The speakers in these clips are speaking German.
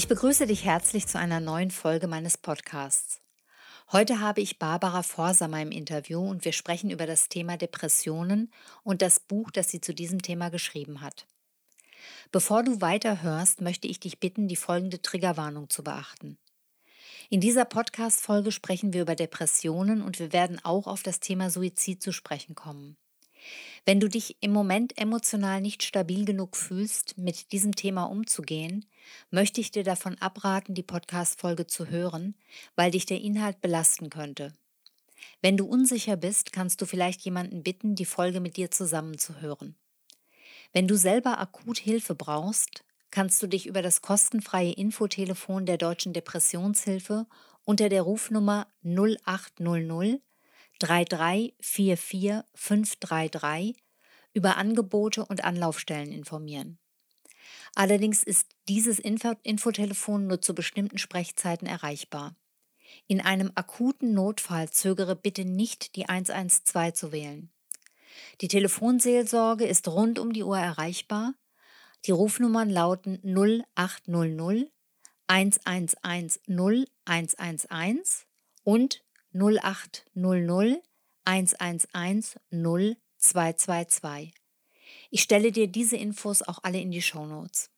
Ich begrüße dich herzlich zu einer neuen Folge meines Podcasts. Heute habe ich Barbara Vorsamer im Interview und wir sprechen über das Thema Depressionen und das Buch, das sie zu diesem Thema geschrieben hat. Bevor du weiterhörst, möchte ich dich bitten, die folgende Triggerwarnung zu beachten. In dieser Podcast-Folge sprechen wir über Depressionen und wir werden auch auf das Thema Suizid zu sprechen kommen. Wenn du dich im Moment emotional nicht stabil genug fühlst, mit diesem Thema umzugehen, möchte ich dir davon abraten, die Podcast-Folge zu hören, weil dich der Inhalt belasten könnte. Wenn du unsicher bist, kannst du vielleicht jemanden bitten, die Folge mit dir zusammenzuhören. Wenn du selber akut Hilfe brauchst, kannst du dich über das kostenfreie Infotelefon der Deutschen Depressionshilfe unter der Rufnummer 0800 3344 533 über Angebote und Anlaufstellen informieren. Allerdings ist dieses Info Infotelefon nur zu bestimmten Sprechzeiten erreichbar. In einem akuten Notfall zögere bitte nicht, die 112 zu wählen. Die Telefonseelsorge ist rund um die Uhr erreichbar. Die Rufnummern lauten 0800 1110 111 und 0800 111 0222. Ich stelle dir diese Infos auch alle in die Shownotes.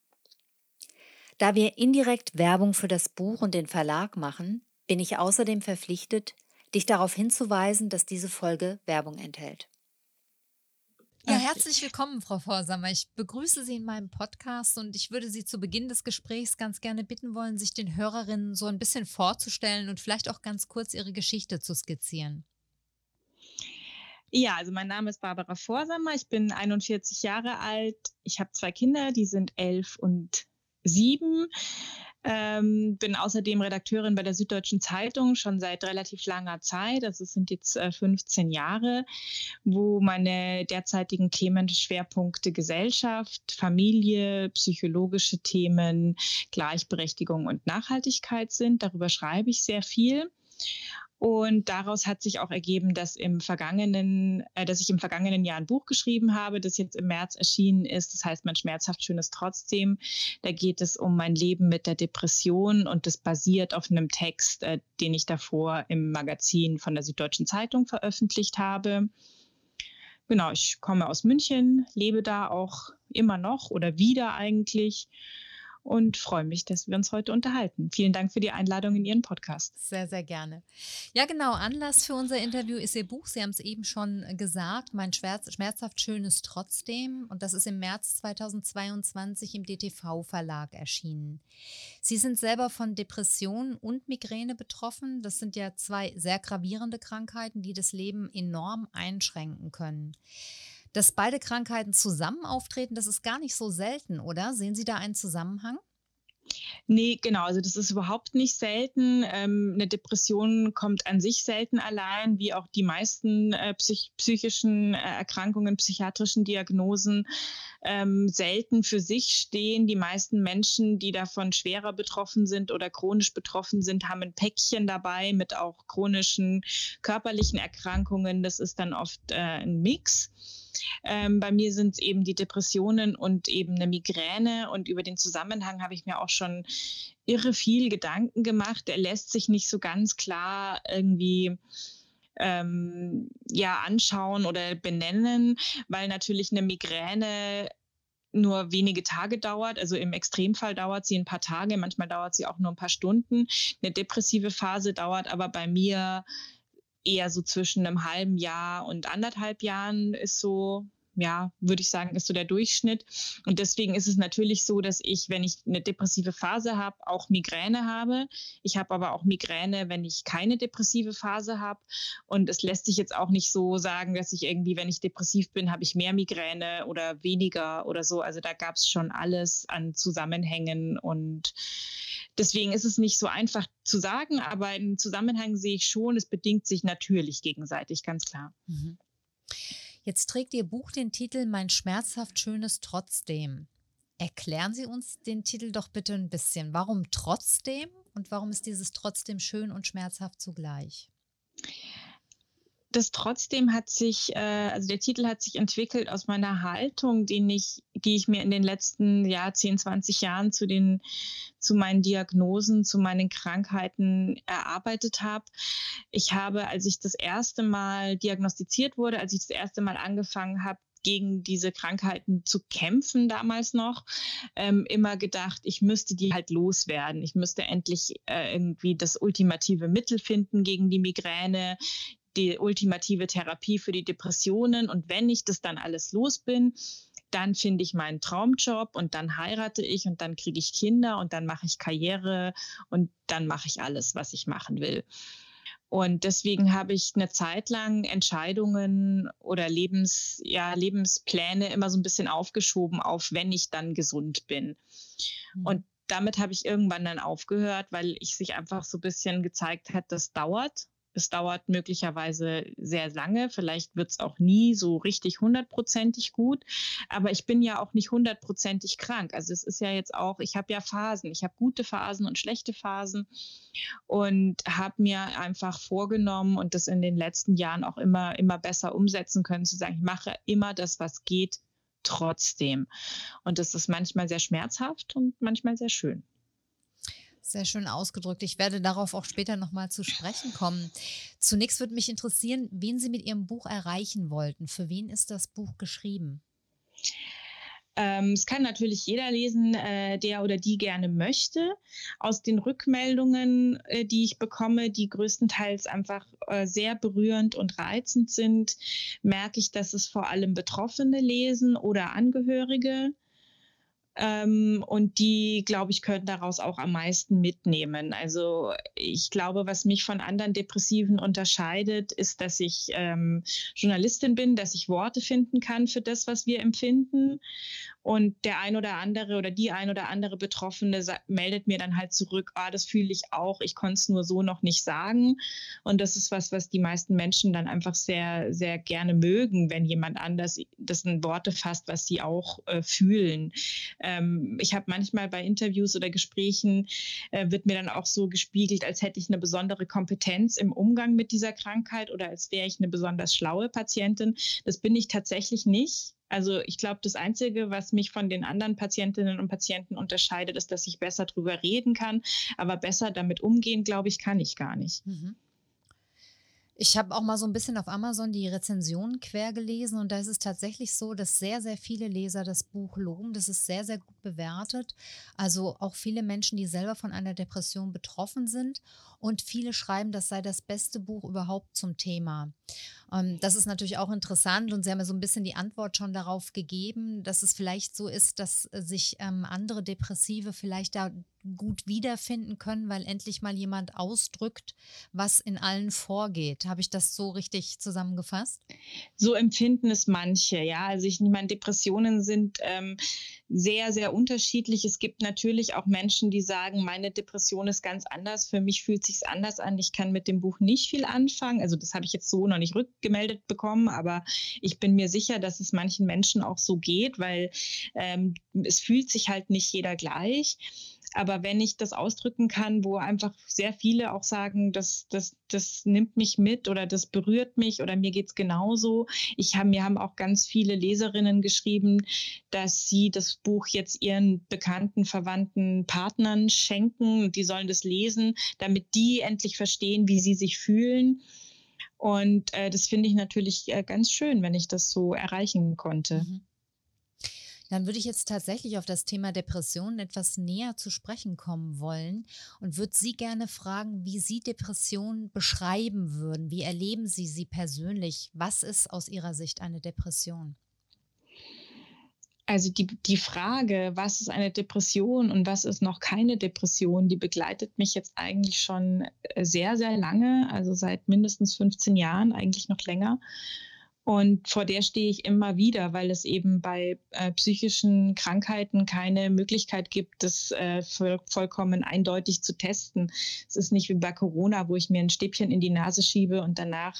Da wir indirekt Werbung für das Buch und den Verlag machen, bin ich außerdem verpflichtet, dich darauf hinzuweisen, dass diese Folge Werbung enthält. Ja, herzlich willkommen, Frau Vorsamer. Ich begrüße Sie in meinem Podcast und ich würde Sie zu Beginn des Gesprächs ganz gerne bitten wollen, sich den Hörerinnen so ein bisschen vorzustellen und vielleicht auch ganz kurz Ihre Geschichte zu skizzieren. Ja, also mein Name ist Barbara Vorsamer. Ich bin 41 Jahre alt. Ich habe zwei Kinder, die sind elf und sieben. Ähm, bin außerdem Redakteurin bei der Süddeutschen Zeitung schon seit relativ langer Zeit. Also es sind jetzt äh, 15 Jahre, wo meine derzeitigen Themenschwerpunkte Gesellschaft, Familie, psychologische Themen, Gleichberechtigung und Nachhaltigkeit sind. Darüber schreibe ich sehr viel. Und daraus hat sich auch ergeben, dass im vergangenen, äh, dass ich im vergangenen Jahr ein Buch geschrieben habe, das jetzt im März erschienen ist. Das heißt, mein schmerzhaft schönes trotzdem. Da geht es um mein Leben mit der Depression und das basiert auf einem Text, äh, den ich davor im Magazin von der Süddeutschen Zeitung veröffentlicht habe. Genau, ich komme aus München, lebe da auch immer noch oder wieder eigentlich und freue mich, dass wir uns heute unterhalten. Vielen Dank für die Einladung in Ihren Podcast. Sehr, sehr gerne. Ja, genau. Anlass für unser Interview ist Ihr Buch. Sie haben es eben schon gesagt. Mein Schmerz, schmerzhaft Schönes trotzdem. Und das ist im März 2022 im DTV-Verlag erschienen. Sie sind selber von Depressionen und Migräne betroffen. Das sind ja zwei sehr gravierende Krankheiten, die das Leben enorm einschränken können. Dass beide Krankheiten zusammen auftreten, das ist gar nicht so selten, oder? Sehen Sie da einen Zusammenhang? Nee, genau. Also das ist überhaupt nicht selten. Ähm, eine Depression kommt an sich selten allein, wie auch die meisten äh, psych psychischen äh, Erkrankungen, psychiatrischen Diagnosen ähm, selten für sich stehen. Die meisten Menschen, die davon schwerer betroffen sind oder chronisch betroffen sind, haben ein Päckchen dabei mit auch chronischen körperlichen Erkrankungen. Das ist dann oft äh, ein Mix. Ähm, bei mir sind es eben die Depressionen und eben eine Migräne. Und über den Zusammenhang habe ich mir auch schon irre viel Gedanken gemacht. Er lässt sich nicht so ganz klar irgendwie ähm, ja anschauen oder benennen, weil natürlich eine Migräne nur wenige Tage dauert. Also im Extremfall dauert sie ein paar Tage, manchmal dauert sie auch nur ein paar Stunden. Eine depressive Phase dauert aber bei mir eher so zwischen einem halben Jahr und anderthalb Jahren ist so ja, würde ich sagen, ist so der Durchschnitt. Und deswegen ist es natürlich so, dass ich, wenn ich eine depressive Phase habe, auch Migräne habe. Ich habe aber auch Migräne, wenn ich keine depressive Phase habe. Und es lässt sich jetzt auch nicht so sagen, dass ich irgendwie, wenn ich depressiv bin, habe ich mehr Migräne oder weniger oder so. Also da gab es schon alles an Zusammenhängen. Und deswegen ist es nicht so einfach zu sagen, aber einen Zusammenhang sehe ich schon. Es bedingt sich natürlich gegenseitig, ganz klar. Mhm. Jetzt trägt Ihr Buch den Titel Mein schmerzhaft Schönes Trotzdem. Erklären Sie uns den Titel doch bitte ein bisschen. Warum trotzdem und warum ist dieses trotzdem schön und schmerzhaft zugleich? Das trotzdem hat sich, äh, also der Titel hat sich entwickelt aus meiner Haltung, den ich, die ich mir in den letzten ja, 10, 20 Jahren zu den, zu meinen Diagnosen, zu meinen Krankheiten erarbeitet habe. Ich habe, als ich das erste Mal diagnostiziert wurde, als ich das erste Mal angefangen habe, gegen diese Krankheiten zu kämpfen damals noch, ähm, immer gedacht, ich müsste die halt loswerden. Ich müsste endlich äh, irgendwie das ultimative Mittel finden gegen die Migräne die ultimative Therapie für die Depressionen. Und wenn ich das dann alles los bin, dann finde ich meinen Traumjob und dann heirate ich und dann kriege ich Kinder und dann mache ich Karriere und dann mache ich alles, was ich machen will. Und deswegen habe ich eine Zeit lang Entscheidungen oder Lebens, ja, Lebenspläne immer so ein bisschen aufgeschoben auf, wenn ich dann gesund bin. Mhm. Und damit habe ich irgendwann dann aufgehört, weil ich sich einfach so ein bisschen gezeigt hat, das dauert es dauert möglicherweise sehr lange. Vielleicht wird es auch nie so richtig hundertprozentig gut. Aber ich bin ja auch nicht hundertprozentig krank. Also es ist ja jetzt auch, ich habe ja Phasen. Ich habe gute Phasen und schlechte Phasen und habe mir einfach vorgenommen und das in den letzten Jahren auch immer, immer besser umsetzen können, zu sagen, ich mache immer das, was geht, trotzdem. Und das ist manchmal sehr schmerzhaft und manchmal sehr schön. Sehr schön ausgedrückt. Ich werde darauf auch später nochmal zu sprechen kommen. Zunächst würde mich interessieren, wen Sie mit Ihrem Buch erreichen wollten. Für wen ist das Buch geschrieben? Ähm, es kann natürlich jeder lesen, äh, der oder die gerne möchte. Aus den Rückmeldungen, äh, die ich bekomme, die größtenteils einfach äh, sehr berührend und reizend sind, merke ich, dass es vor allem Betroffene lesen oder Angehörige. Ähm, und die, glaube ich, können daraus auch am meisten mitnehmen. Also ich glaube, was mich von anderen Depressiven unterscheidet, ist, dass ich ähm, Journalistin bin, dass ich Worte finden kann für das, was wir empfinden und der ein oder andere oder die ein oder andere Betroffene meldet mir dann halt zurück, ah, das fühle ich auch, ich konnte es nur so noch nicht sagen. Und das ist was, was die meisten Menschen dann einfach sehr, sehr gerne mögen, wenn jemand anders das in Worte fasst, was sie auch äh, fühlen. Ähm, ich habe manchmal bei Interviews oder Gesprächen, äh, wird mir dann auch so gespiegelt, als hätte ich eine besondere Kompetenz im Umgang mit dieser Krankheit oder als wäre ich eine besonders schlaue Patientin. Das bin ich tatsächlich nicht. Also ich glaube, das Einzige, was mich von den anderen Patientinnen und Patienten unterscheidet, ist, dass ich besser drüber reden kann. Aber besser damit umgehen, glaube ich, kann ich gar nicht. Mhm. Ich habe auch mal so ein bisschen auf Amazon die Rezensionen quer gelesen und da ist es tatsächlich so, dass sehr, sehr viele Leser das Buch loben. Das ist sehr, sehr gut bewertet. Also auch viele Menschen, die selber von einer Depression betroffen sind und viele schreiben, das sei das beste Buch überhaupt zum Thema. Ähm, das ist natürlich auch interessant und Sie haben ja so ein bisschen die Antwort schon darauf gegeben, dass es vielleicht so ist, dass äh, sich ähm, andere Depressive vielleicht da gut wiederfinden können, weil endlich mal jemand ausdrückt, was in allen vorgeht. Habe ich das so richtig zusammengefasst? So empfinden es manche, ja. Also ich meine, Depressionen sind ähm, sehr, sehr unterschiedlich. Es gibt natürlich auch Menschen, die sagen, meine Depression ist ganz anders. Für mich fühlt sich anders an. Ich kann mit dem Buch nicht viel anfangen. Also das habe ich jetzt so noch nicht rückgemeldet bekommen, aber ich bin mir sicher, dass es manchen Menschen auch so geht, weil ähm, es fühlt sich halt nicht jeder gleich. Aber wenn ich das ausdrücken kann, wo einfach sehr viele auch sagen, das, das, das nimmt mich mit oder das berührt mich oder mir geht's genauso. Ich habe, mir haben auch ganz viele Leserinnen geschrieben, dass sie das Buch jetzt ihren bekannten, verwandten Partnern schenken die sollen das lesen, damit die endlich verstehen, wie sie sich fühlen. Und äh, das finde ich natürlich äh, ganz schön, wenn ich das so erreichen konnte. Mhm. Dann würde ich jetzt tatsächlich auf das Thema Depressionen etwas näher zu sprechen kommen wollen und würde Sie gerne fragen, wie Sie Depressionen beschreiben würden. Wie erleben Sie sie persönlich? Was ist aus Ihrer Sicht eine Depression? Also die, die Frage, was ist eine Depression und was ist noch keine Depression, die begleitet mich jetzt eigentlich schon äh, sehr, sehr lange, also seit mindestens 15 Jahren, eigentlich noch länger. Und vor der stehe ich immer wieder, weil es eben bei äh, psychischen Krankheiten keine Möglichkeit gibt, das äh, voll, vollkommen eindeutig zu testen. Es ist nicht wie bei Corona, wo ich mir ein Stäbchen in die Nase schiebe und danach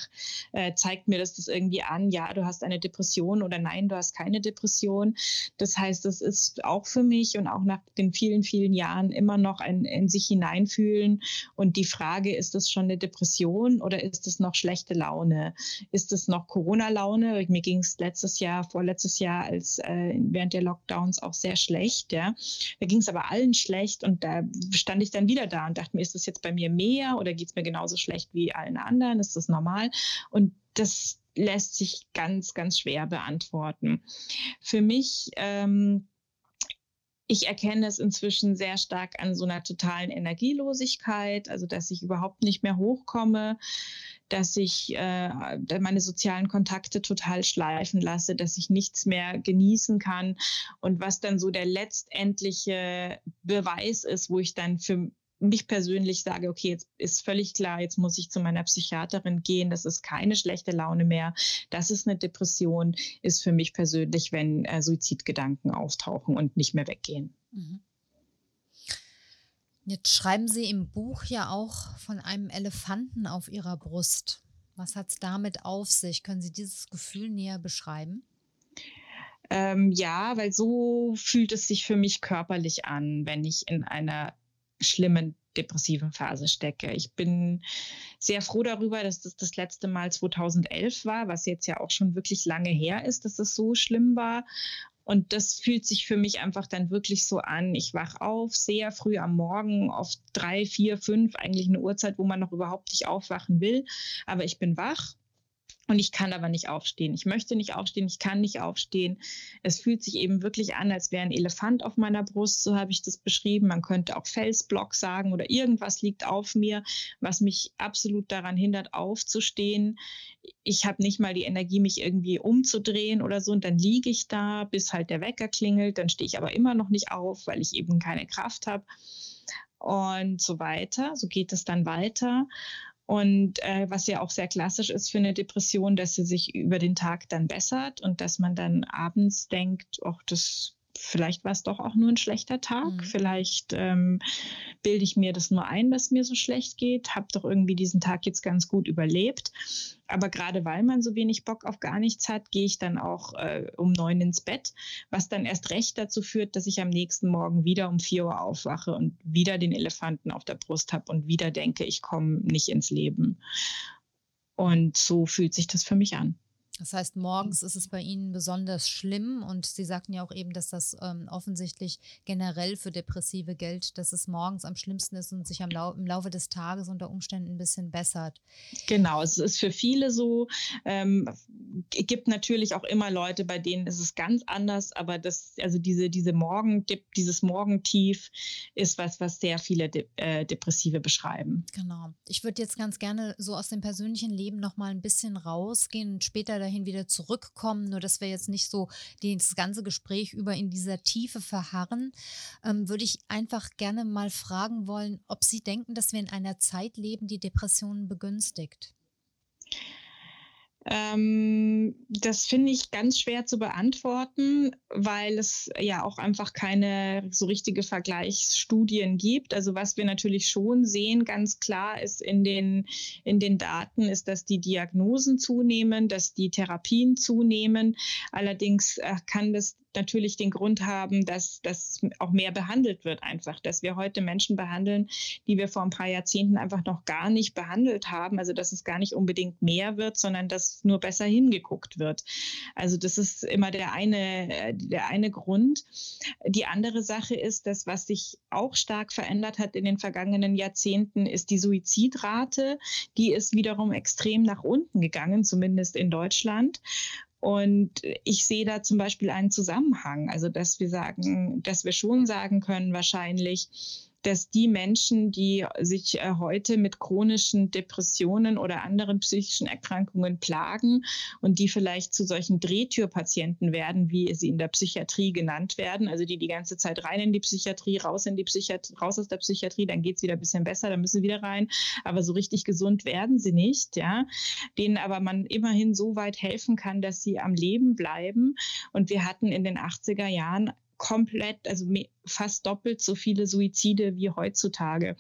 äh, zeigt mir das das irgendwie an, ja, du hast eine Depression oder nein, du hast keine Depression. Das heißt, es ist auch für mich und auch nach den vielen, vielen Jahren immer noch ein in sich hineinfühlen. Und die Frage, ist das schon eine Depression oder ist es noch schlechte Laune? Ist es noch Corona? Laune. Mir ging es letztes Jahr, vorletztes Jahr, als äh, während der Lockdowns auch sehr schlecht. Ja. Da ging es aber allen schlecht und da stand ich dann wieder da und dachte mir, ist das jetzt bei mir mehr oder geht es mir genauso schlecht wie allen anderen? Ist das normal? Und das lässt sich ganz, ganz schwer beantworten. Für mich ähm, ich erkenne es inzwischen sehr stark an so einer totalen Energielosigkeit, also dass ich überhaupt nicht mehr hochkomme, dass ich äh, meine sozialen Kontakte total schleifen lasse, dass ich nichts mehr genießen kann. Und was dann so der letztendliche Beweis ist, wo ich dann für mich persönlich sage, okay, jetzt ist völlig klar, jetzt muss ich zu meiner Psychiaterin gehen, das ist keine schlechte Laune mehr, das ist eine Depression, ist für mich persönlich, wenn äh, Suizidgedanken auftauchen und nicht mehr weggehen. Mhm. Jetzt schreiben Sie im Buch ja auch von einem Elefanten auf Ihrer Brust. Was hat es damit auf sich? Können Sie dieses Gefühl näher beschreiben? Ähm, ja, weil so fühlt es sich für mich körperlich an, wenn ich in einer schlimmen depressiven Phase stecke. Ich bin sehr froh darüber, dass das das letzte Mal 2011 war, was jetzt ja auch schon wirklich lange her ist, dass es so schlimm war. Und das fühlt sich für mich einfach dann wirklich so an. Ich wach auf sehr früh am Morgen, oft drei, vier, fünf, eigentlich eine Uhrzeit, wo man noch überhaupt nicht aufwachen will. Aber ich bin wach und ich kann aber nicht aufstehen. Ich möchte nicht aufstehen, ich kann nicht aufstehen. Es fühlt sich eben wirklich an, als wäre ein Elefant auf meiner Brust, so habe ich das beschrieben. Man könnte auch Felsblock sagen oder irgendwas liegt auf mir, was mich absolut daran hindert, aufzustehen. Ich habe nicht mal die Energie, mich irgendwie umzudrehen oder so. Und dann liege ich da, bis halt der Wecker klingelt. Dann stehe ich aber immer noch nicht auf, weil ich eben keine Kraft habe. Und so weiter. So geht es dann weiter. Und äh, was ja auch sehr klassisch ist für eine Depression, dass sie sich über den Tag dann bessert und dass man dann abends denkt, ach, das vielleicht war es doch auch nur ein schlechter Tag. Mhm. Vielleicht ähm, bilde ich mir das nur ein, dass mir so schlecht geht, habe doch irgendwie diesen Tag jetzt ganz gut überlebt. Aber gerade weil man so wenig Bock auf gar nichts hat, gehe ich dann auch äh, um neun ins Bett, was dann erst recht dazu führt, dass ich am nächsten Morgen wieder um vier Uhr aufwache und wieder den Elefanten auf der Brust habe und wieder denke, ich komme nicht ins Leben. Und so fühlt sich das für mich an. Das heißt, morgens ist es bei Ihnen besonders schlimm und Sie sagten ja auch eben, dass das ähm, offensichtlich generell für Depressive gilt, dass es morgens am schlimmsten ist und sich am Lau im Laufe des Tages unter Umständen ein bisschen bessert. Genau, es ist für viele so. Ähm, gibt natürlich auch immer Leute, bei denen ist es ganz anders, aber das, also diese, diese Morgen, dieses Morgentief ist was, was sehr viele De äh, Depressive beschreiben. Genau. Ich würde jetzt ganz gerne so aus dem persönlichen Leben noch mal ein bisschen rausgehen und später dahin dahin wieder zurückkommen, nur dass wir jetzt nicht so das ganze Gespräch über in dieser Tiefe verharren, ähm, würde ich einfach gerne mal fragen wollen, ob Sie denken, dass wir in einer Zeit leben, die Depressionen begünstigt. Ähm, das finde ich ganz schwer zu beantworten, weil es ja auch einfach keine so richtige Vergleichsstudien gibt. Also was wir natürlich schon sehen, ganz klar ist in den, in den Daten, ist, dass die Diagnosen zunehmen, dass die Therapien zunehmen. Allerdings äh, kann das natürlich den Grund haben, dass das auch mehr behandelt wird einfach, dass wir heute Menschen behandeln, die wir vor ein paar Jahrzehnten einfach noch gar nicht behandelt haben. Also dass es gar nicht unbedingt mehr wird, sondern dass nur besser hingeguckt wird. Also das ist immer der eine, der eine Grund. Die andere Sache ist, dass was sich auch stark verändert hat in den vergangenen Jahrzehnten, ist die Suizidrate. Die ist wiederum extrem nach unten gegangen, zumindest in Deutschland. Und ich sehe da zum Beispiel einen Zusammenhang, also dass wir sagen, dass wir schon sagen können, wahrscheinlich, dass die Menschen, die sich äh, heute mit chronischen Depressionen oder anderen psychischen Erkrankungen plagen und die vielleicht zu solchen Drehtürpatienten werden, wie sie in der Psychiatrie genannt werden, also die die ganze Zeit rein in die Psychiatrie, raus in die Psychiatrie, raus aus der Psychiatrie, dann geht es wieder ein bisschen besser, dann müssen sie wieder rein, aber so richtig gesund werden sie nicht, ja, denen aber man immerhin so weit helfen kann, dass sie am Leben bleiben. Und wir hatten in den 80er Jahren komplett, also fast doppelt so viele Suizide wie heutzutage.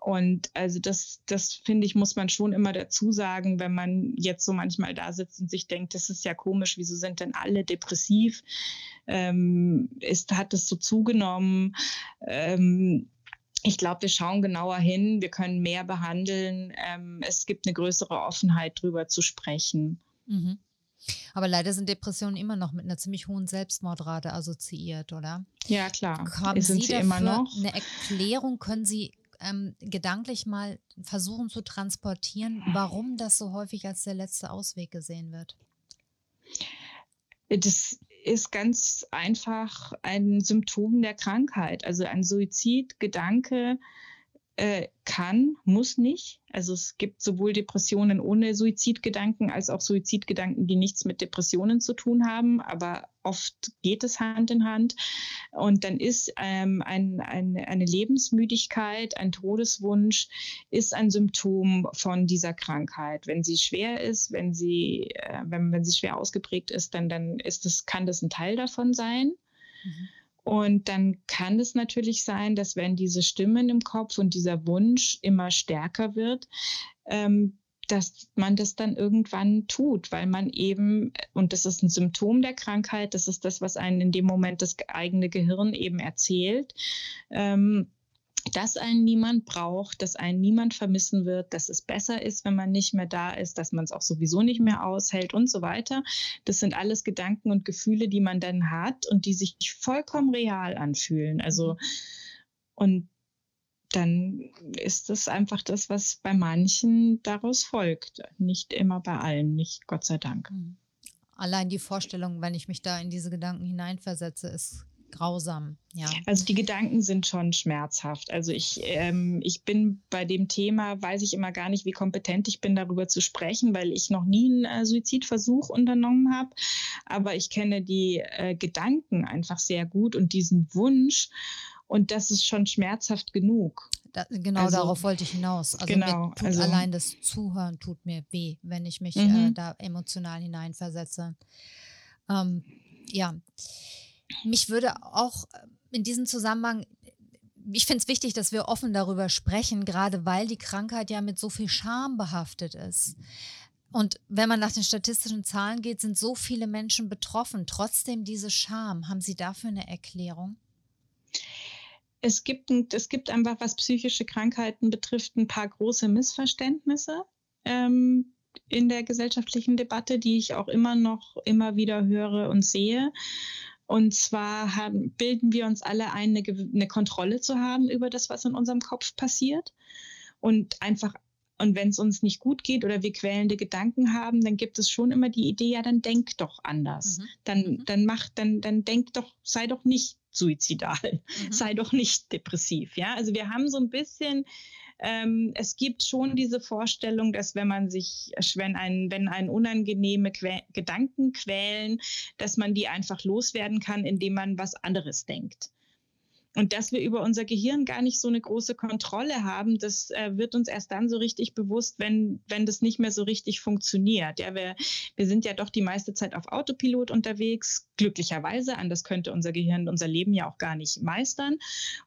Und also das, das finde ich, muss man schon immer dazu sagen, wenn man jetzt so manchmal da sitzt und sich denkt, das ist ja komisch, wieso sind denn alle depressiv? Ähm, ist, hat es so zugenommen? Ähm, ich glaube, wir schauen genauer hin, wir können mehr behandeln. Ähm, es gibt eine größere Offenheit, darüber zu sprechen. Mhm. Aber leider sind Depressionen immer noch mit einer ziemlich hohen Selbstmordrate assoziiert, oder? Ja, klar. Haben sind Sie, sie immer noch? Eine Erklärung können Sie ähm, gedanklich mal versuchen zu transportieren, warum das so häufig als der letzte Ausweg gesehen wird? Das ist ganz einfach ein Symptom der Krankheit. Also ein Suizidgedanke äh, kann, muss nicht. Also es gibt sowohl Depressionen ohne Suizidgedanken als auch Suizidgedanken, die nichts mit Depressionen zu tun haben, aber oft geht es Hand in Hand. Und dann ist ähm, ein, ein, eine Lebensmüdigkeit, ein Todeswunsch, ist ein Symptom von dieser Krankheit. Wenn sie schwer ist, wenn sie, äh, wenn, wenn sie schwer ausgeprägt ist, dann, dann ist das, kann das ein Teil davon sein. Mhm. Und dann kann es natürlich sein, dass wenn diese Stimmen im Kopf und dieser Wunsch immer stärker wird, ähm, dass man das dann irgendwann tut, weil man eben, und das ist ein Symptom der Krankheit, das ist das, was einen in dem Moment das eigene Gehirn eben erzählt. Ähm, dass einen niemand braucht, dass einen niemand vermissen wird, dass es besser ist, wenn man nicht mehr da ist, dass man es auch sowieso nicht mehr aushält und so weiter. Das sind alles Gedanken und Gefühle, die man dann hat und die sich vollkommen real anfühlen. Also, und dann ist das einfach das, was bei manchen daraus folgt. Nicht immer bei allen, nicht Gott sei Dank. Mhm. Allein die Vorstellung, wenn ich mich da in diese Gedanken hineinversetze, ist grausam, ja. Also die Gedanken sind schon schmerzhaft. Also ich, ähm, ich bin bei dem Thema, weiß ich immer gar nicht, wie kompetent ich bin, darüber zu sprechen, weil ich noch nie einen äh, Suizidversuch unternommen habe. Aber ich kenne die äh, Gedanken einfach sehr gut und diesen Wunsch. Und das ist schon schmerzhaft genug. Da, genau also, darauf wollte ich hinaus. Also genau, also, allein das Zuhören tut mir weh, wenn ich mich mhm. äh, da emotional hineinversetze. Ähm, ja, mich würde auch äh, in diesem Zusammenhang ich finde es wichtig, dass wir offen darüber sprechen, gerade weil die Krankheit ja mit so viel Scham behaftet ist. Und wenn man nach den statistischen Zahlen geht, sind so viele Menschen betroffen. Trotzdem diese Scham. Haben Sie dafür eine Erklärung? Es gibt, es gibt einfach, was psychische Krankheiten betrifft, ein paar große Missverständnisse ähm, in der gesellschaftlichen Debatte, die ich auch immer noch immer wieder höre und sehe. Und zwar haben, bilden wir uns alle ein, eine, eine Kontrolle zu haben über das, was in unserem Kopf passiert. Und einfach und wenn es uns nicht gut geht oder wir quälende Gedanken haben, dann gibt es schon immer die Idee, ja, dann denk doch anders. Mhm. Dann, mhm. dann mach, dann, dann denk doch, sei doch nicht suizidal, mhm. sei doch nicht depressiv. Ja, also wir haben so ein bisschen ähm, es gibt schon diese Vorstellung, dass wenn man sich, wenn ein, wenn ein unangenehme que Gedanken quälen, dass man die einfach loswerden kann, indem man was anderes denkt. Und dass wir über unser Gehirn gar nicht so eine große Kontrolle haben, das äh, wird uns erst dann so richtig bewusst, wenn, wenn das nicht mehr so richtig funktioniert. Ja, wir, wir sind ja doch die meiste Zeit auf Autopilot unterwegs, glücklicherweise. Anders könnte unser Gehirn unser Leben ja auch gar nicht meistern.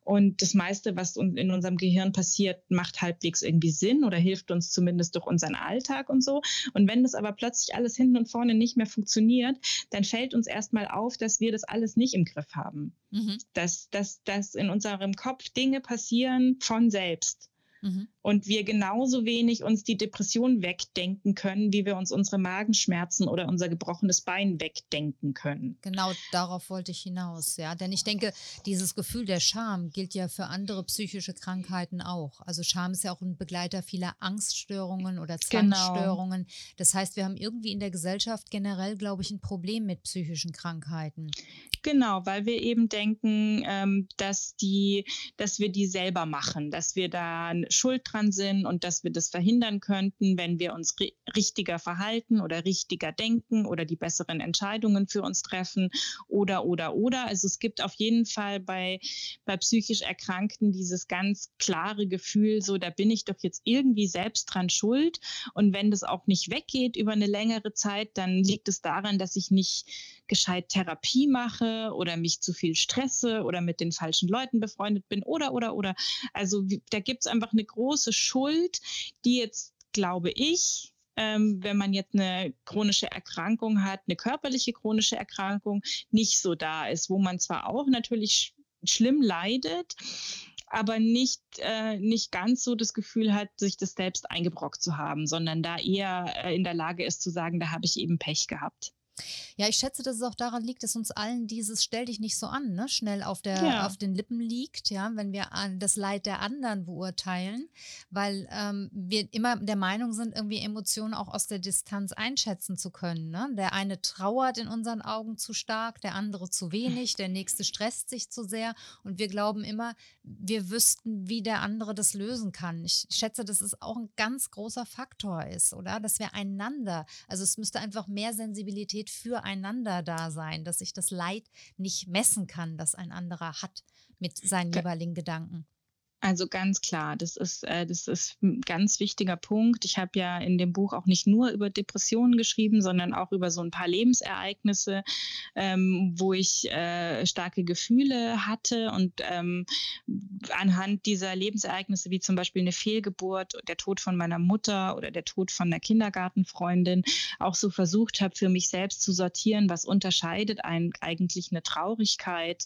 Und das meiste, was in unserem Gehirn passiert, macht halbwegs irgendwie Sinn oder hilft uns zumindest durch unseren Alltag und so. Und wenn das aber plötzlich alles hinten und vorne nicht mehr funktioniert, dann fällt uns erstmal auf, dass wir das alles nicht im Griff haben. Mhm. Dass, dass, dass in unserem Kopf Dinge passieren von selbst. Mhm. Und wir genauso wenig uns die Depression wegdenken können, wie wir uns unsere Magenschmerzen oder unser gebrochenes Bein wegdenken können. Genau darauf wollte ich hinaus, ja. Denn ich denke, dieses Gefühl der Scham gilt ja für andere psychische Krankheiten auch. Also Scham ist ja auch ein Begleiter vieler Angststörungen oder. Zwangsstörungen. Genau. Das heißt, wir haben irgendwie in der Gesellschaft generell, glaube ich, ein Problem mit psychischen Krankheiten. Genau, weil wir eben denken, ähm, dass die, dass wir die selber machen, dass wir da schuld dran sind und dass wir das verhindern könnten, wenn wir uns richtiger verhalten oder richtiger denken oder die besseren Entscheidungen für uns treffen oder, oder, oder. Also es gibt auf jeden Fall bei, bei psychisch Erkrankten dieses ganz klare Gefühl, so da bin ich doch jetzt irgendwie selbst dran schuld. Und wenn das auch nicht weggeht über eine längere Zeit, dann liegt es daran, dass ich nicht gescheit Therapie mache oder mich zu viel stresse oder mit den falschen Leuten befreundet bin oder, oder, oder. Also da gibt es einfach eine große Schuld, die jetzt, glaube ich, ähm, wenn man jetzt eine chronische Erkrankung hat, eine körperliche chronische Erkrankung, nicht so da ist, wo man zwar auch natürlich sch schlimm leidet, aber nicht, äh, nicht ganz so das Gefühl hat, sich das selbst eingebrockt zu haben, sondern da eher äh, in der Lage ist zu sagen, da habe ich eben Pech gehabt. Ja, ich schätze, dass es auch daran liegt, dass uns allen dieses Stell dich nicht so an, ne, schnell auf, der, ja. auf den Lippen liegt, ja, wenn wir das Leid der anderen beurteilen, weil ähm, wir immer der Meinung sind, irgendwie Emotionen auch aus der Distanz einschätzen zu können. Ne? Der eine trauert in unseren Augen zu stark, der andere zu wenig, der nächste stresst sich zu sehr und wir glauben immer, wir wüssten, wie der andere das lösen kann. Ich schätze, dass es auch ein ganz großer Faktor ist, oder? Dass wir einander, also es müsste einfach mehr Sensibilität Solidarität füreinander da sein, dass ich das Leid nicht messen kann, das ein anderer hat mit seinen jeweiligen Gedanken. Also ganz klar, das ist, äh, das ist ein ganz wichtiger Punkt. Ich habe ja in dem Buch auch nicht nur über Depressionen geschrieben, sondern auch über so ein paar Lebensereignisse, ähm, wo ich äh, starke Gefühle hatte und ähm, anhand dieser Lebensereignisse, wie zum Beispiel eine Fehlgeburt, der Tod von meiner Mutter oder der Tod von einer Kindergartenfreundin, auch so versucht habe, für mich selbst zu sortieren, was unterscheidet ein, eigentlich eine Traurigkeit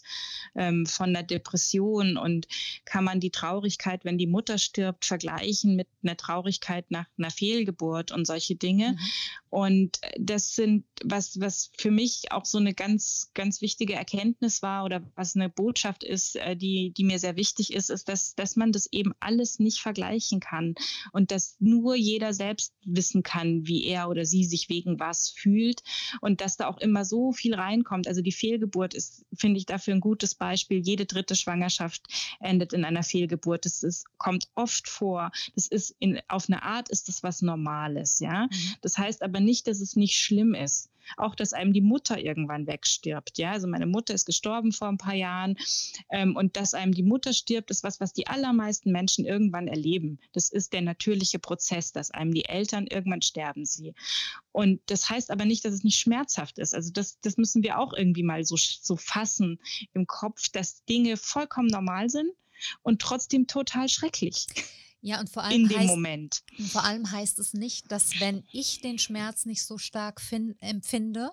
ähm, von einer Depression und kann man die Traurigkeit Traurigkeit, wenn die Mutter stirbt, vergleichen mit einer Traurigkeit nach einer Fehlgeburt und solche Dinge. Mhm. Und das sind, was, was für mich auch so eine ganz, ganz wichtige Erkenntnis war oder was eine Botschaft ist, äh, die, die mir sehr wichtig ist, ist, dass, dass man das eben alles nicht vergleichen kann und dass nur jeder selbst wissen kann, wie er oder sie sich wegen was fühlt und dass da auch immer so viel reinkommt. Also die Fehlgeburt ist, finde ich, dafür ein gutes Beispiel. Jede dritte Schwangerschaft endet in einer Fehlgeburt. Das ist, kommt oft vor. Das ist in, auf eine Art ist das was Normales, ja. Mhm. Das heißt aber aber nicht, dass es nicht schlimm ist. Auch, dass einem die Mutter irgendwann wegstirbt. Ja, also meine Mutter ist gestorben vor ein paar Jahren ähm, und dass einem die Mutter stirbt, ist was, was die allermeisten Menschen irgendwann erleben. Das ist der natürliche Prozess, dass einem die Eltern irgendwann sterben sie. Und das heißt aber nicht, dass es nicht schmerzhaft ist. Also das, das müssen wir auch irgendwie mal so, so fassen im Kopf, dass Dinge vollkommen normal sind und trotzdem total schrecklich. Ja, und vor allem in dem heißt, Moment. Vor allem heißt es nicht, dass wenn ich den Schmerz nicht so stark find, empfinde,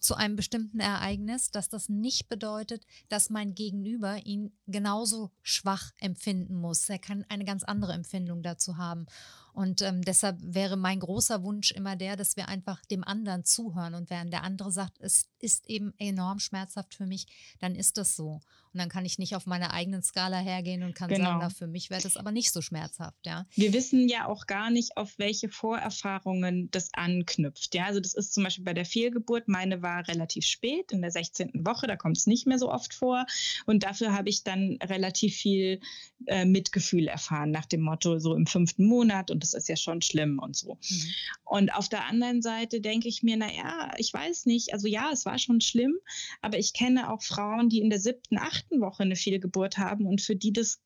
zu einem bestimmten Ereignis, dass das nicht bedeutet, dass mein Gegenüber ihn genauso schwach empfinden muss. Er kann eine ganz andere Empfindung dazu haben. Und ähm, deshalb wäre mein großer Wunsch immer der, dass wir einfach dem anderen zuhören. Und wenn der andere sagt, es ist eben enorm schmerzhaft für mich, dann ist das so. Und dann kann ich nicht auf meiner eigenen Skala hergehen und kann genau. sagen, na, für mich wäre das aber nicht so schmerzhaft. Ja. Wir wissen ja auch gar nicht, auf welche Vorerfahrungen das anknüpft. Ja, also das ist zum Beispiel bei der Fehlgeburt. Meine war relativ spät, in der 16. Woche, da kommt es nicht mehr so oft vor. Und dafür habe ich dann relativ viel äh, Mitgefühl erfahren, nach dem Motto, so im fünften Monat und das ist ja schon schlimm und so. Mhm. Und auf der anderen Seite denke ich mir, naja, ich weiß nicht, also ja, es war schon schlimm, aber ich kenne auch Frauen, die in der siebten, achten Woche eine Fehlgeburt haben und für die das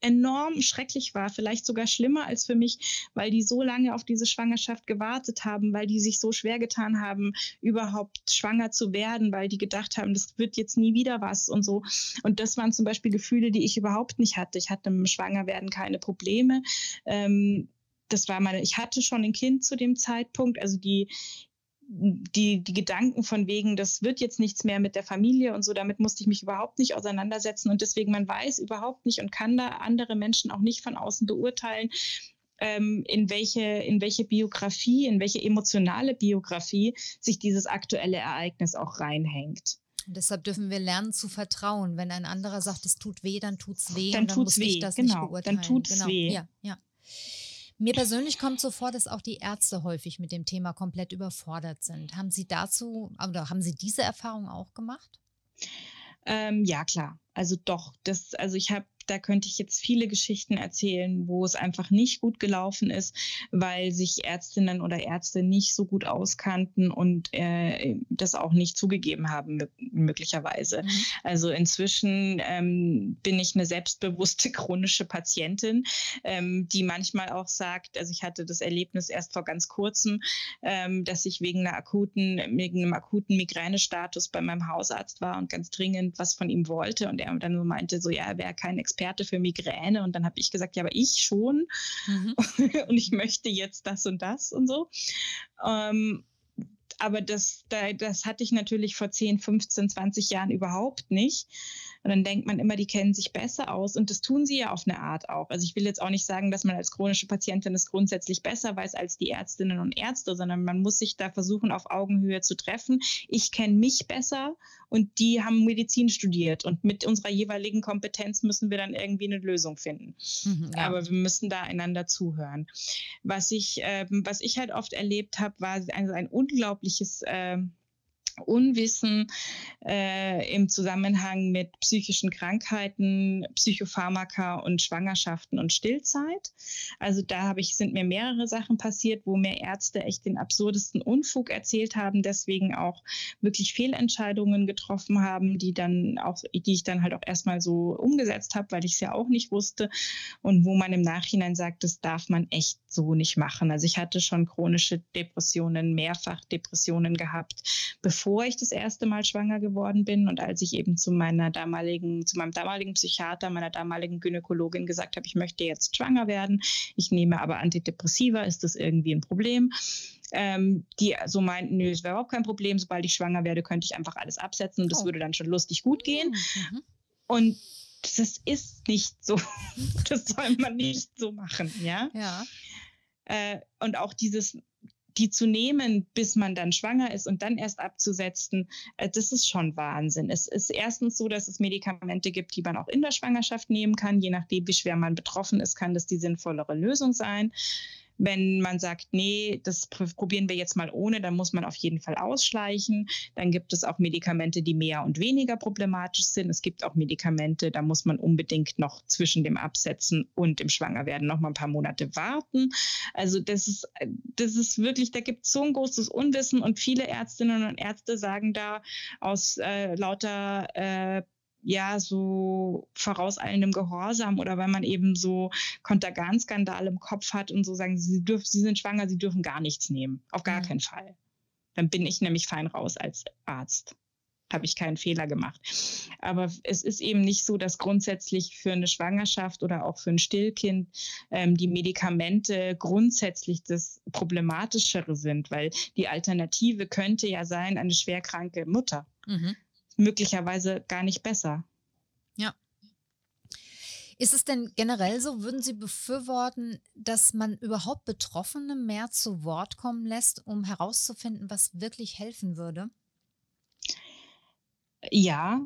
enorm schrecklich war, vielleicht sogar schlimmer als für mich, weil die so lange auf diese Schwangerschaft gewartet haben, weil die sich so schwer getan haben, überhaupt schwanger zu werden, weil die gedacht haben, das wird jetzt nie wieder was und so. Und das waren zum Beispiel Gefühle, die ich überhaupt nicht hatte. Ich hatte im Schwangerwerden keine Probleme. Ähm, das war meine, ich hatte schon ein Kind zu dem Zeitpunkt, also die, die, die Gedanken von wegen, das wird jetzt nichts mehr mit der Familie und so, damit musste ich mich überhaupt nicht auseinandersetzen. Und deswegen, man weiß überhaupt nicht und kann da andere Menschen auch nicht von außen beurteilen, ähm, in, welche, in welche Biografie, in welche emotionale Biografie sich dieses aktuelle Ereignis auch reinhängt. Und deshalb dürfen wir lernen zu vertrauen. Wenn ein anderer sagt, es tut weh, dann tut es weh. Dann tut es weh, genau. Dann tut es genau. weh. Ja, ja. Mir persönlich kommt so vor, dass auch die Ärzte häufig mit dem Thema komplett überfordert sind. Haben Sie dazu oder haben Sie diese Erfahrung auch gemacht? Ähm, ja, klar. Also doch. Das, also ich habe da könnte ich jetzt viele Geschichten erzählen, wo es einfach nicht gut gelaufen ist, weil sich Ärztinnen oder Ärzte nicht so gut auskannten und äh, das auch nicht zugegeben haben, möglicherweise. Mhm. Also inzwischen ähm, bin ich eine selbstbewusste chronische Patientin, ähm, die manchmal auch sagt, also ich hatte das Erlebnis erst vor ganz kurzem, ähm, dass ich wegen einer akuten, wegen einem akuten Migränestatus bei meinem Hausarzt war und ganz dringend was von ihm wollte und er dann so meinte, so ja, er wäre kein Experte Experte für Migräne. Und dann habe ich gesagt, ja, aber ich schon. Mhm. und ich möchte jetzt das und das und so. Ähm, aber das, das hatte ich natürlich vor 10, 15, 20 Jahren überhaupt nicht. Und dann denkt man immer, die kennen sich besser aus. Und das tun sie ja auf eine Art auch. Also ich will jetzt auch nicht sagen, dass man als chronische Patientin es grundsätzlich besser weiß als die Ärztinnen und Ärzte, sondern man muss sich da versuchen, auf Augenhöhe zu treffen. Ich kenne mich besser und die haben Medizin studiert. Und mit unserer jeweiligen Kompetenz müssen wir dann irgendwie eine Lösung finden. Mhm, ja. Aber wir müssen da einander zuhören. Was ich, äh, was ich halt oft erlebt habe, war ein, ein unglaubliches äh, Unwissen äh, im Zusammenhang mit psychischen Krankheiten, Psychopharmaka und Schwangerschaften und Stillzeit. Also da habe ich, sind mir mehrere Sachen passiert, wo mir Ärzte echt den absurdesten Unfug erzählt haben, deswegen auch wirklich Fehlentscheidungen getroffen haben, die dann auch, die ich dann halt auch erstmal so umgesetzt habe, weil ich es ja auch nicht wusste und wo man im Nachhinein sagt, das darf man echt so nicht machen. Also ich hatte schon chronische Depressionen, mehrfach Depressionen gehabt, bevor ich das erste Mal schwanger geworden bin und als ich eben zu meiner damaligen, zu meinem damaligen Psychiater, meiner damaligen Gynäkologin gesagt habe, ich möchte jetzt schwanger werden, ich nehme aber Antidepressiva, ist das irgendwie ein Problem? Ähm, die so meinten, nö, es wäre überhaupt kein Problem, sobald ich schwanger werde, könnte ich einfach alles absetzen und das oh. würde dann schon lustig gut gehen. Mhm. Und das ist nicht so. Das soll man nicht so machen, ja. Ja. Äh, und auch dieses die zu nehmen, bis man dann schwanger ist und dann erst abzusetzen, äh, das ist schon Wahnsinn. Es ist erstens so, dass es Medikamente gibt, die man auch in der Schwangerschaft nehmen kann. Je nachdem, wie schwer man betroffen ist, kann das die sinnvollere Lösung sein. Wenn man sagt, nee, das probieren wir jetzt mal ohne, dann muss man auf jeden Fall ausschleichen. Dann gibt es auch Medikamente, die mehr und weniger problematisch sind. Es gibt auch Medikamente, da muss man unbedingt noch zwischen dem Absetzen und dem Schwangerwerden noch mal ein paar Monate warten. Also das ist, das ist wirklich, da gibt es so ein großes Unwissen und viele Ärztinnen und Ärzte sagen da aus äh, lauter äh, ja so vorauseilendem Gehorsam oder weil man eben so Kontergan-Skandal im Kopf hat und so sagen, sie, dürfen, sie sind schwanger, sie dürfen gar nichts nehmen. Auf gar mhm. keinen Fall. Dann bin ich nämlich fein raus als Arzt. Habe ich keinen Fehler gemacht. Aber es ist eben nicht so, dass grundsätzlich für eine Schwangerschaft oder auch für ein Stillkind ähm, die Medikamente grundsätzlich das Problematischere sind, weil die Alternative könnte ja sein, eine schwerkranke Mutter. Mhm möglicherweise gar nicht besser. Ja. Ist es denn generell so, würden Sie befürworten, dass man überhaupt Betroffene mehr zu Wort kommen lässt, um herauszufinden, was wirklich helfen würde? Ja,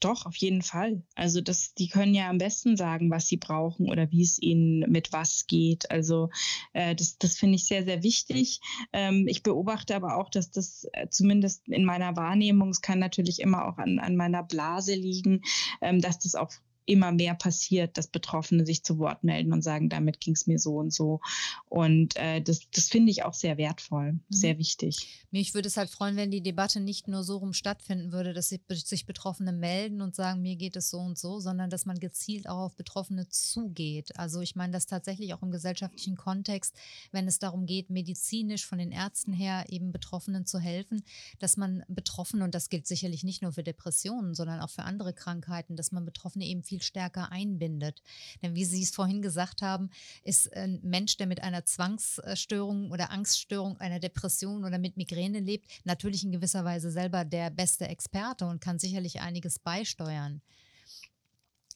doch, auf jeden Fall. Also das, die können ja am besten sagen, was sie brauchen oder wie es ihnen mit was geht. Also äh, das, das finde ich sehr, sehr wichtig. Ähm, ich beobachte aber auch, dass das äh, zumindest in meiner Wahrnehmung, es kann natürlich immer auch an, an meiner Blase liegen, ähm, dass das auch immer mehr passiert, dass Betroffene sich zu Wort melden und sagen, damit ging es mir so und so. Und äh, das, das finde ich auch sehr wertvoll, mhm. sehr wichtig. Mich würde es halt freuen, wenn die Debatte nicht nur so rum stattfinden würde, dass sich Betroffene melden und sagen, mir geht es so und so, sondern dass man gezielt auch auf Betroffene zugeht. Also ich meine das tatsächlich auch im gesellschaftlichen Kontext, wenn es darum geht, medizinisch von den Ärzten her eben Betroffenen zu helfen, dass man Betroffene, und das gilt sicherlich nicht nur für Depressionen, sondern auch für andere Krankheiten, dass man Betroffene eben viel viel stärker einbindet. Denn wie Sie es vorhin gesagt haben, ist ein Mensch, der mit einer Zwangsstörung oder Angststörung, einer Depression oder mit Migräne lebt, natürlich in gewisser Weise selber der beste Experte und kann sicherlich einiges beisteuern.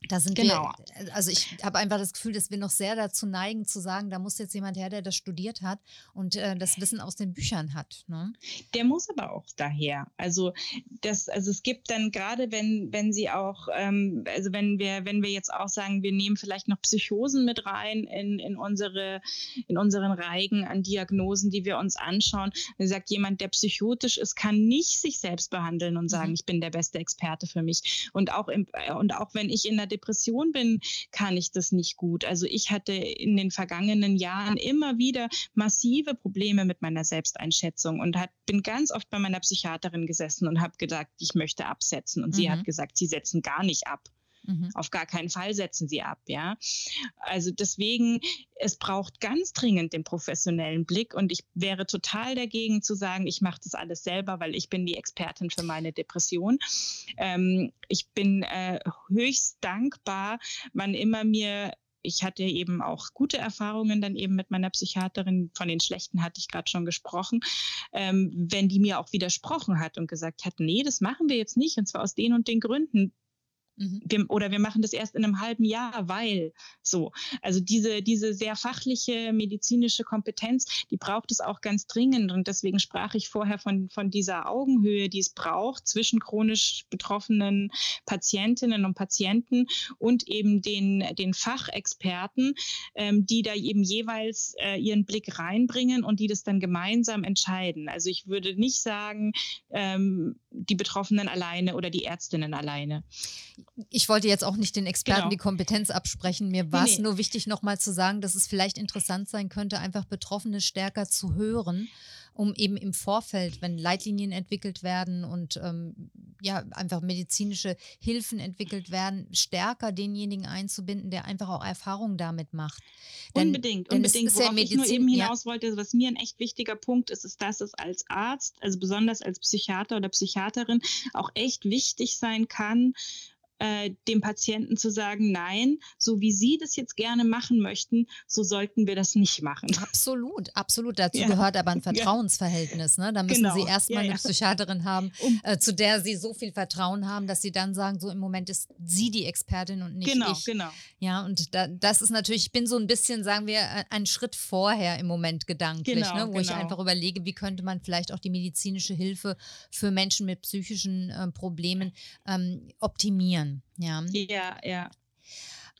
Da sind genau. wir, also ich habe einfach das Gefühl, dass wir noch sehr dazu neigen zu sagen, da muss jetzt jemand her, der das studiert hat und äh, das Wissen aus den Büchern hat. Ne? Der muss aber auch daher. Also das, also es gibt dann gerade, wenn, wenn sie auch, ähm, also wenn wir, wenn wir jetzt auch sagen, wir nehmen vielleicht noch Psychosen mit rein in, in unsere, in unseren Reigen an Diagnosen, die wir uns anschauen. Dann sagt jemand, der psychotisch ist, kann nicht sich selbst behandeln und sagen, mhm. ich bin der beste Experte für mich. Und auch im, und auch wenn ich in der Depression bin, kann ich das nicht gut. Also ich hatte in den vergangenen Jahren immer wieder massive Probleme mit meiner Selbsteinschätzung und hat, bin ganz oft bei meiner Psychiaterin gesessen und habe gesagt, ich möchte absetzen. Und mhm. sie hat mhm. gesagt, sie setzen gar nicht ab. Mhm. Auf gar keinen Fall setzen sie ab, ja. Also deswegen, es braucht ganz dringend den professionellen Blick und ich wäre total dagegen zu sagen, ich mache das alles selber, weil ich bin die Expertin für meine Depression. Ähm, ich bin äh, höchst dankbar, wann immer mir ich hatte eben auch gute Erfahrungen dann eben mit meiner Psychiaterin, von den schlechten hatte ich gerade schon gesprochen, ähm, wenn die mir auch widersprochen hat und gesagt hat, nee, das machen wir jetzt nicht und zwar aus den und den Gründen. Mhm. Wir, oder wir machen das erst in einem halben Jahr, weil so. Also diese, diese sehr fachliche medizinische Kompetenz, die braucht es auch ganz dringend. Und deswegen sprach ich vorher von, von dieser Augenhöhe, die es braucht zwischen chronisch betroffenen Patientinnen und Patienten und eben den, den Fachexperten, ähm, die da eben jeweils äh, ihren Blick reinbringen und die das dann gemeinsam entscheiden. Also ich würde nicht sagen, ähm, die Betroffenen alleine oder die Ärztinnen alleine ich wollte jetzt auch nicht den Experten genau. die Kompetenz absprechen. Mir war es nee. nur wichtig, nochmal zu sagen, dass es vielleicht interessant sein könnte, einfach Betroffene stärker zu hören, um eben im Vorfeld, wenn Leitlinien entwickelt werden und ähm, ja, einfach medizinische Hilfen entwickelt werden, stärker denjenigen einzubinden, der einfach auch Erfahrungen damit macht. Denn, unbedingt, denn unbedingt. Worauf ja Medizin, ich nur eben hinaus ja. wollte, was mir ein echt wichtiger Punkt ist, ist, dass es als Arzt, also besonders als Psychiater oder Psychiaterin, auch echt wichtig sein kann, äh, dem Patienten zu sagen, nein, so wie Sie das jetzt gerne machen möchten, so sollten wir das nicht machen. Absolut, absolut. Dazu ja. gehört aber ein Vertrauensverhältnis. Ne? Da müssen genau. Sie erstmal ja, eine Psychiaterin haben, um, äh, zu der Sie so viel Vertrauen haben, dass Sie dann sagen, so im Moment ist sie die Expertin und nicht genau, ich. Genau, Ja, und da, das ist natürlich, ich bin so ein bisschen, sagen wir, einen Schritt vorher im Moment gedanklich, genau, ne? wo ich genau. einfach überlege, wie könnte man vielleicht auch die medizinische Hilfe für Menschen mit psychischen äh, Problemen ähm, optimieren. Ja, ja. ja.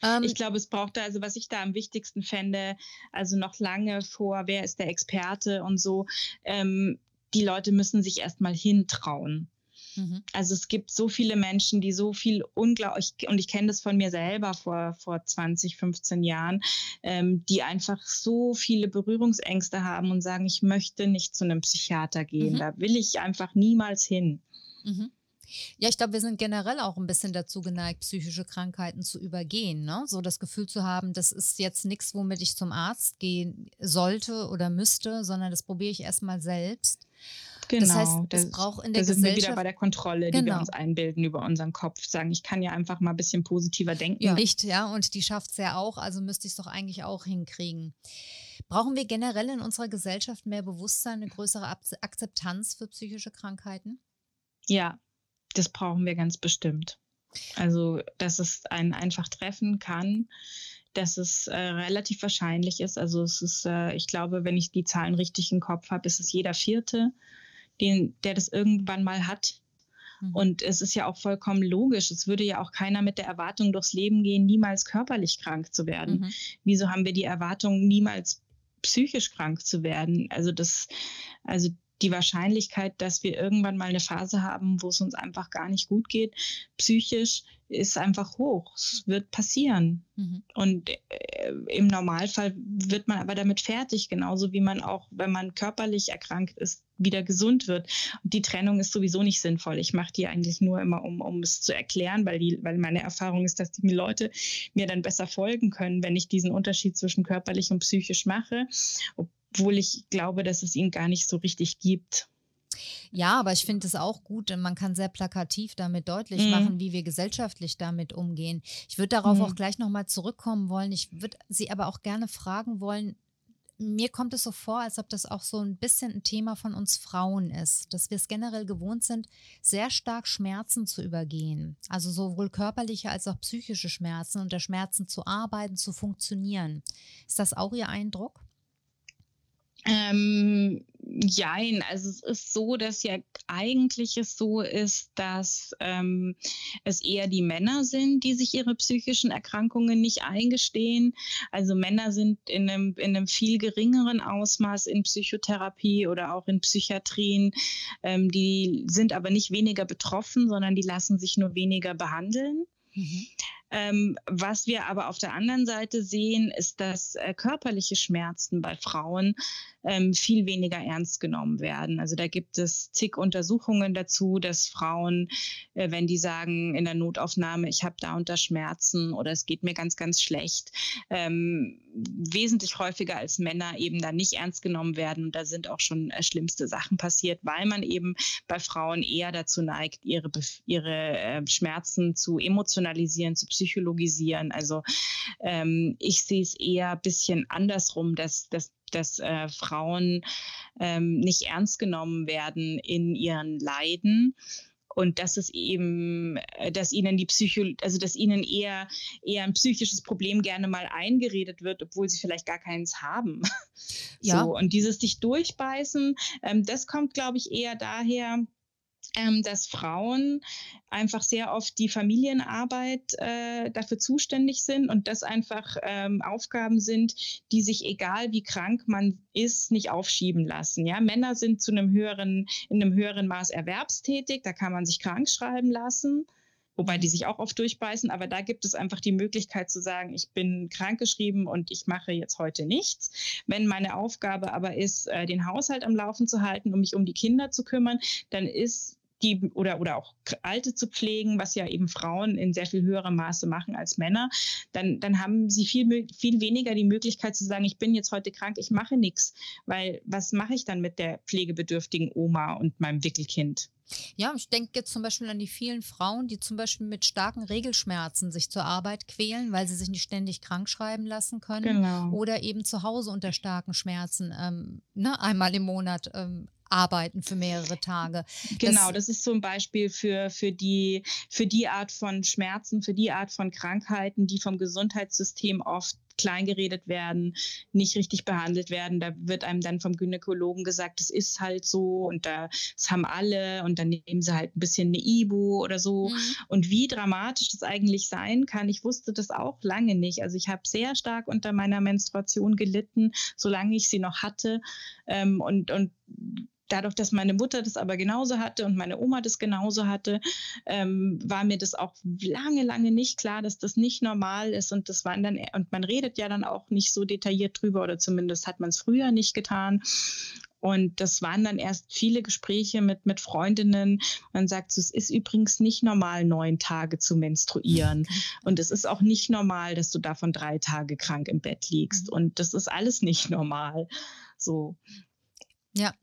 Ähm, ich glaube, es braucht da, also was ich da am wichtigsten fände, also noch lange vor, wer ist der Experte und so, ähm, die Leute müssen sich erstmal hintrauen. Mhm. Also es gibt so viele Menschen, die so viel unglaublich, und ich kenne das von mir selber vor, vor 20, 15 Jahren, ähm, die einfach so viele Berührungsängste haben und sagen, ich möchte nicht zu einem Psychiater gehen, mhm. da will ich einfach niemals hin. Mhm. Ja, ich glaube, wir sind generell auch ein bisschen dazu geneigt, psychische Krankheiten zu übergehen. Ne? So das Gefühl zu haben, das ist jetzt nichts, womit ich zum Arzt gehen sollte oder müsste, sondern das probiere ich erstmal selbst. Genau, das heißt, das, es braucht in der da sind Gesellschaft wir wieder bei der Kontrolle, die genau. wir uns einbilden über unseren Kopf. Sagen, ich kann ja einfach mal ein bisschen positiver denken. Ja, nicht, ja, und die schafft es ja auch, also müsste ich es doch eigentlich auch hinkriegen. Brauchen wir generell in unserer Gesellschaft mehr Bewusstsein, eine größere Akzeptanz für psychische Krankheiten? Ja, das brauchen wir ganz bestimmt. Also, dass es einen einfach treffen kann, dass es äh, relativ wahrscheinlich ist. Also es ist, äh, ich glaube, wenn ich die Zahlen richtig im Kopf habe, ist es jeder Vierte, den, der das irgendwann mal hat. Mhm. Und es ist ja auch vollkommen logisch. Es würde ja auch keiner mit der Erwartung durchs Leben gehen, niemals körperlich krank zu werden. Mhm. Wieso haben wir die Erwartung, niemals psychisch krank zu werden? Also das, also die Wahrscheinlichkeit, dass wir irgendwann mal eine Phase haben, wo es uns einfach gar nicht gut geht, psychisch, ist einfach hoch. Es wird passieren. Mhm. Und äh, im Normalfall wird man aber damit fertig, genauso wie man auch, wenn man körperlich erkrankt ist, wieder gesund wird. Und die Trennung ist sowieso nicht sinnvoll. Ich mache die eigentlich nur immer, um, um es zu erklären, weil, die, weil meine Erfahrung ist, dass die Leute mir dann besser folgen können, wenn ich diesen Unterschied zwischen körperlich und psychisch mache obwohl ich glaube, dass es ihn gar nicht so richtig gibt. Ja, aber ich finde es auch gut, man kann sehr plakativ damit deutlich mhm. machen, wie wir gesellschaftlich damit umgehen. Ich würde darauf mhm. auch gleich nochmal zurückkommen wollen. Ich würde Sie aber auch gerne fragen wollen, mir kommt es so vor, als ob das auch so ein bisschen ein Thema von uns Frauen ist, dass wir es generell gewohnt sind, sehr stark Schmerzen zu übergehen. Also sowohl körperliche als auch psychische Schmerzen, unter Schmerzen zu arbeiten, zu funktionieren. Ist das auch Ihr Eindruck? Ähm, jein, also es ist so, dass ja eigentlich es so ist, dass ähm, es eher die Männer sind, die sich ihre psychischen Erkrankungen nicht eingestehen. Also Männer sind in einem, in einem viel geringeren Ausmaß in Psychotherapie oder auch in Psychiatrien. Ähm, die sind aber nicht weniger betroffen, sondern die lassen sich nur weniger behandeln. Mhm. Ähm, was wir aber auf der anderen Seite sehen, ist, dass äh, körperliche Schmerzen bei Frauen ähm, viel weniger ernst genommen werden. Also da gibt es zig Untersuchungen dazu, dass Frauen, äh, wenn die sagen in der Notaufnahme, ich habe da unter Schmerzen oder es geht mir ganz, ganz schlecht, ähm, wesentlich häufiger als Männer eben da nicht ernst genommen werden. Und da sind auch schon äh, schlimmste Sachen passiert, weil man eben bei Frauen eher dazu neigt, ihre, ihre äh, Schmerzen zu emotionalisieren, zu psychologisieren psychologisieren. Also ähm, ich sehe es eher ein bisschen andersrum, dass, dass dass äh, Frauen ähm, nicht ernst genommen werden in ihren Leiden und dass es eben, äh, dass ihnen die Psycho, also dass ihnen eher eher ein psychisches Problem gerne mal eingeredet wird, obwohl sie vielleicht gar keins haben. Ja. So und dieses dich durchbeißen, ähm, das kommt, glaube ich, eher daher, ähm, dass Frauen einfach sehr oft die Familienarbeit äh, dafür zuständig sind und das einfach ähm, Aufgaben sind, die sich egal wie krank man ist, nicht aufschieben lassen. Ja, Männer sind zu einem höheren, in einem höheren Maß erwerbstätig, da kann man sich krank schreiben lassen wobei die sich auch oft durchbeißen, aber da gibt es einfach die Möglichkeit zu sagen, ich bin krankgeschrieben und ich mache jetzt heute nichts. Wenn meine Aufgabe aber ist, äh, den Haushalt am Laufen zu halten, um mich um die Kinder zu kümmern, dann ist die oder, oder auch Alte zu pflegen, was ja eben Frauen in sehr viel höherem Maße machen als Männer, dann, dann haben sie viel, viel weniger die Möglichkeit zu sagen, ich bin jetzt heute krank, ich mache nichts. Weil was mache ich dann mit der pflegebedürftigen Oma und meinem Wickelkind? Ja, ich denke jetzt zum Beispiel an die vielen Frauen, die zum Beispiel mit starken Regelschmerzen sich zur Arbeit quälen, weil sie sich nicht ständig krank schreiben lassen können. Genau. Oder eben zu Hause unter starken Schmerzen ähm, ne, einmal im Monat ähm, arbeiten für mehrere Tage. Genau, das, das ist zum Beispiel für, für, die, für die Art von Schmerzen, für die Art von Krankheiten, die vom Gesundheitssystem oft kleingeredet werden, nicht richtig behandelt werden. Da wird einem dann vom Gynäkologen gesagt, es ist halt so und da, das haben alle und dann nehmen sie halt ein bisschen eine Ibu oder so. Mhm. Und wie dramatisch das eigentlich sein kann, ich wusste das auch lange nicht. Also ich habe sehr stark unter meiner Menstruation gelitten, solange ich sie noch hatte. Ähm, und, und dadurch, dass meine Mutter das aber genauso hatte und meine Oma das genauso hatte, ähm, war mir das auch lange, lange nicht klar, dass das nicht normal ist. Und das waren dann, und man redet ja dann auch nicht so detailliert drüber, oder zumindest hat man es früher nicht getan. Und das waren dann erst viele Gespräche mit, mit Freundinnen. Man sagt, so, es ist übrigens nicht normal, neun Tage zu menstruieren. Und es ist auch nicht normal, dass du davon drei Tage krank im Bett liegst. Mhm. Und das ist alles nicht normal. So. Ja,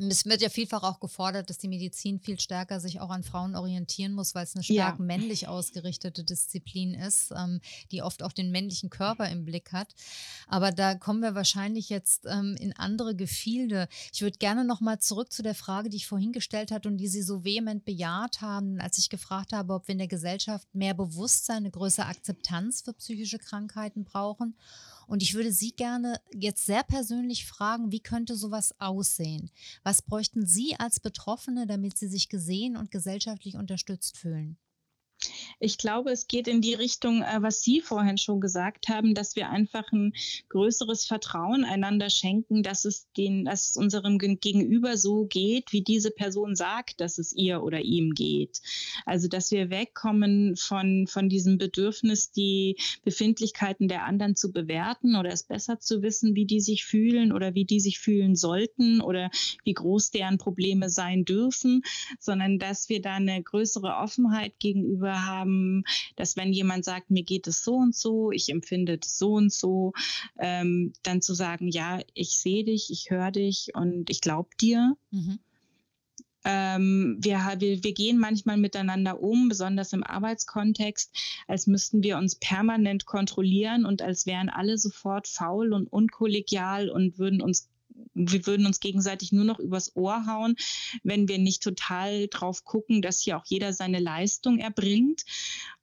es wird ja vielfach auch gefordert, dass die Medizin viel stärker sich auch an Frauen orientieren muss, weil es eine stark ja. männlich ausgerichtete Disziplin ist, ähm, die oft auch den männlichen Körper im Blick hat. Aber da kommen wir wahrscheinlich jetzt ähm, in andere Gefilde. Ich würde gerne noch mal zurück zu der Frage, die ich vorhin gestellt hatte und die Sie so vehement bejaht haben, als ich gefragt habe, ob wir in der Gesellschaft mehr Bewusstsein, eine größere Akzeptanz für psychische Krankheiten brauchen. Und ich würde Sie gerne jetzt sehr persönlich fragen, wie könnte sowas aussehen? Was bräuchten Sie als Betroffene, damit Sie sich gesehen und gesellschaftlich unterstützt fühlen? Ich glaube, es geht in die Richtung, äh, was Sie vorhin schon gesagt haben, dass wir einfach ein größeres Vertrauen einander schenken, dass es, den, dass es unserem Gegenüber so geht, wie diese Person sagt, dass es ihr oder ihm geht. Also, dass wir wegkommen von, von diesem Bedürfnis, die Befindlichkeiten der anderen zu bewerten oder es besser zu wissen, wie die sich fühlen oder wie die sich fühlen sollten oder wie groß deren Probleme sein dürfen, sondern dass wir da eine größere Offenheit gegenüber haben, dass wenn jemand sagt, mir geht es so und so, ich empfinde es so und so, ähm, dann zu sagen, ja, ich sehe dich, ich höre dich und ich glaube dir. Mhm. ähm, wir, wir, wir gehen manchmal miteinander um, besonders im Arbeitskontext, als müssten wir uns permanent kontrollieren und als wären alle sofort faul und unkollegial und würden uns wir würden uns gegenseitig nur noch übers Ohr hauen, wenn wir nicht total drauf gucken, dass hier auch jeder seine Leistung erbringt.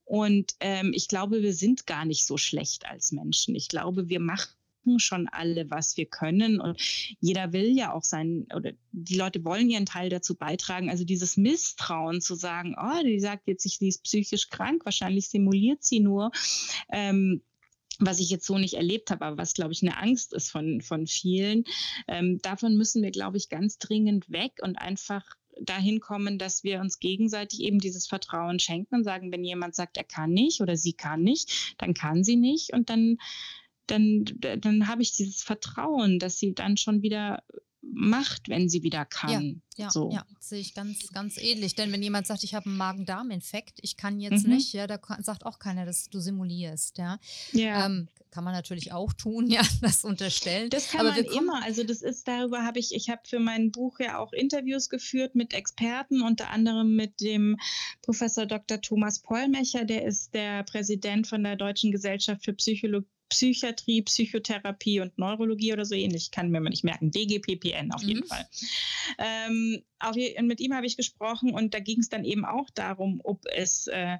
Und ähm, ich glaube, wir sind gar nicht so schlecht als Menschen. Ich glaube, wir machen schon alle, was wir können. Und jeder will ja auch sein, oder die Leute wollen ihren Teil dazu beitragen. Also dieses Misstrauen zu sagen, oh, die sagt jetzt, sie ist psychisch krank, wahrscheinlich simuliert sie nur. Ähm, was ich jetzt so nicht erlebt habe, aber was, glaube ich, eine Angst ist von, von vielen. Ähm, davon müssen wir, glaube ich, ganz dringend weg und einfach dahin kommen, dass wir uns gegenseitig eben dieses Vertrauen schenken und sagen, wenn jemand sagt, er kann nicht oder sie kann nicht, dann kann sie nicht und dann dann, dann habe ich dieses Vertrauen, dass sie dann schon wieder macht, wenn sie wieder kann. Ja, ja, so. ja sehe ich ganz, ganz ähnlich. Denn wenn jemand sagt, ich habe einen Magen-Darm-Infekt, ich kann jetzt mhm. nicht, ja, da sagt auch keiner, dass du simulierst, ja. ja. Ähm, kann man natürlich auch tun, ja, das unterstellen. Das kann Aber man immer. Also das ist darüber habe ich, ich habe für mein Buch ja auch Interviews geführt mit Experten, unter anderem mit dem Professor Dr. Thomas Pollmecher, der ist der Präsident von der Deutschen Gesellschaft für Psychologie Psychiatrie, Psychotherapie und Neurologie oder so ähnlich. Kann mir mal nicht merken. DGPPN auf jeden mhm. Fall. Ähm, auf, mit ihm habe ich gesprochen und da ging es dann eben auch darum, ob es äh,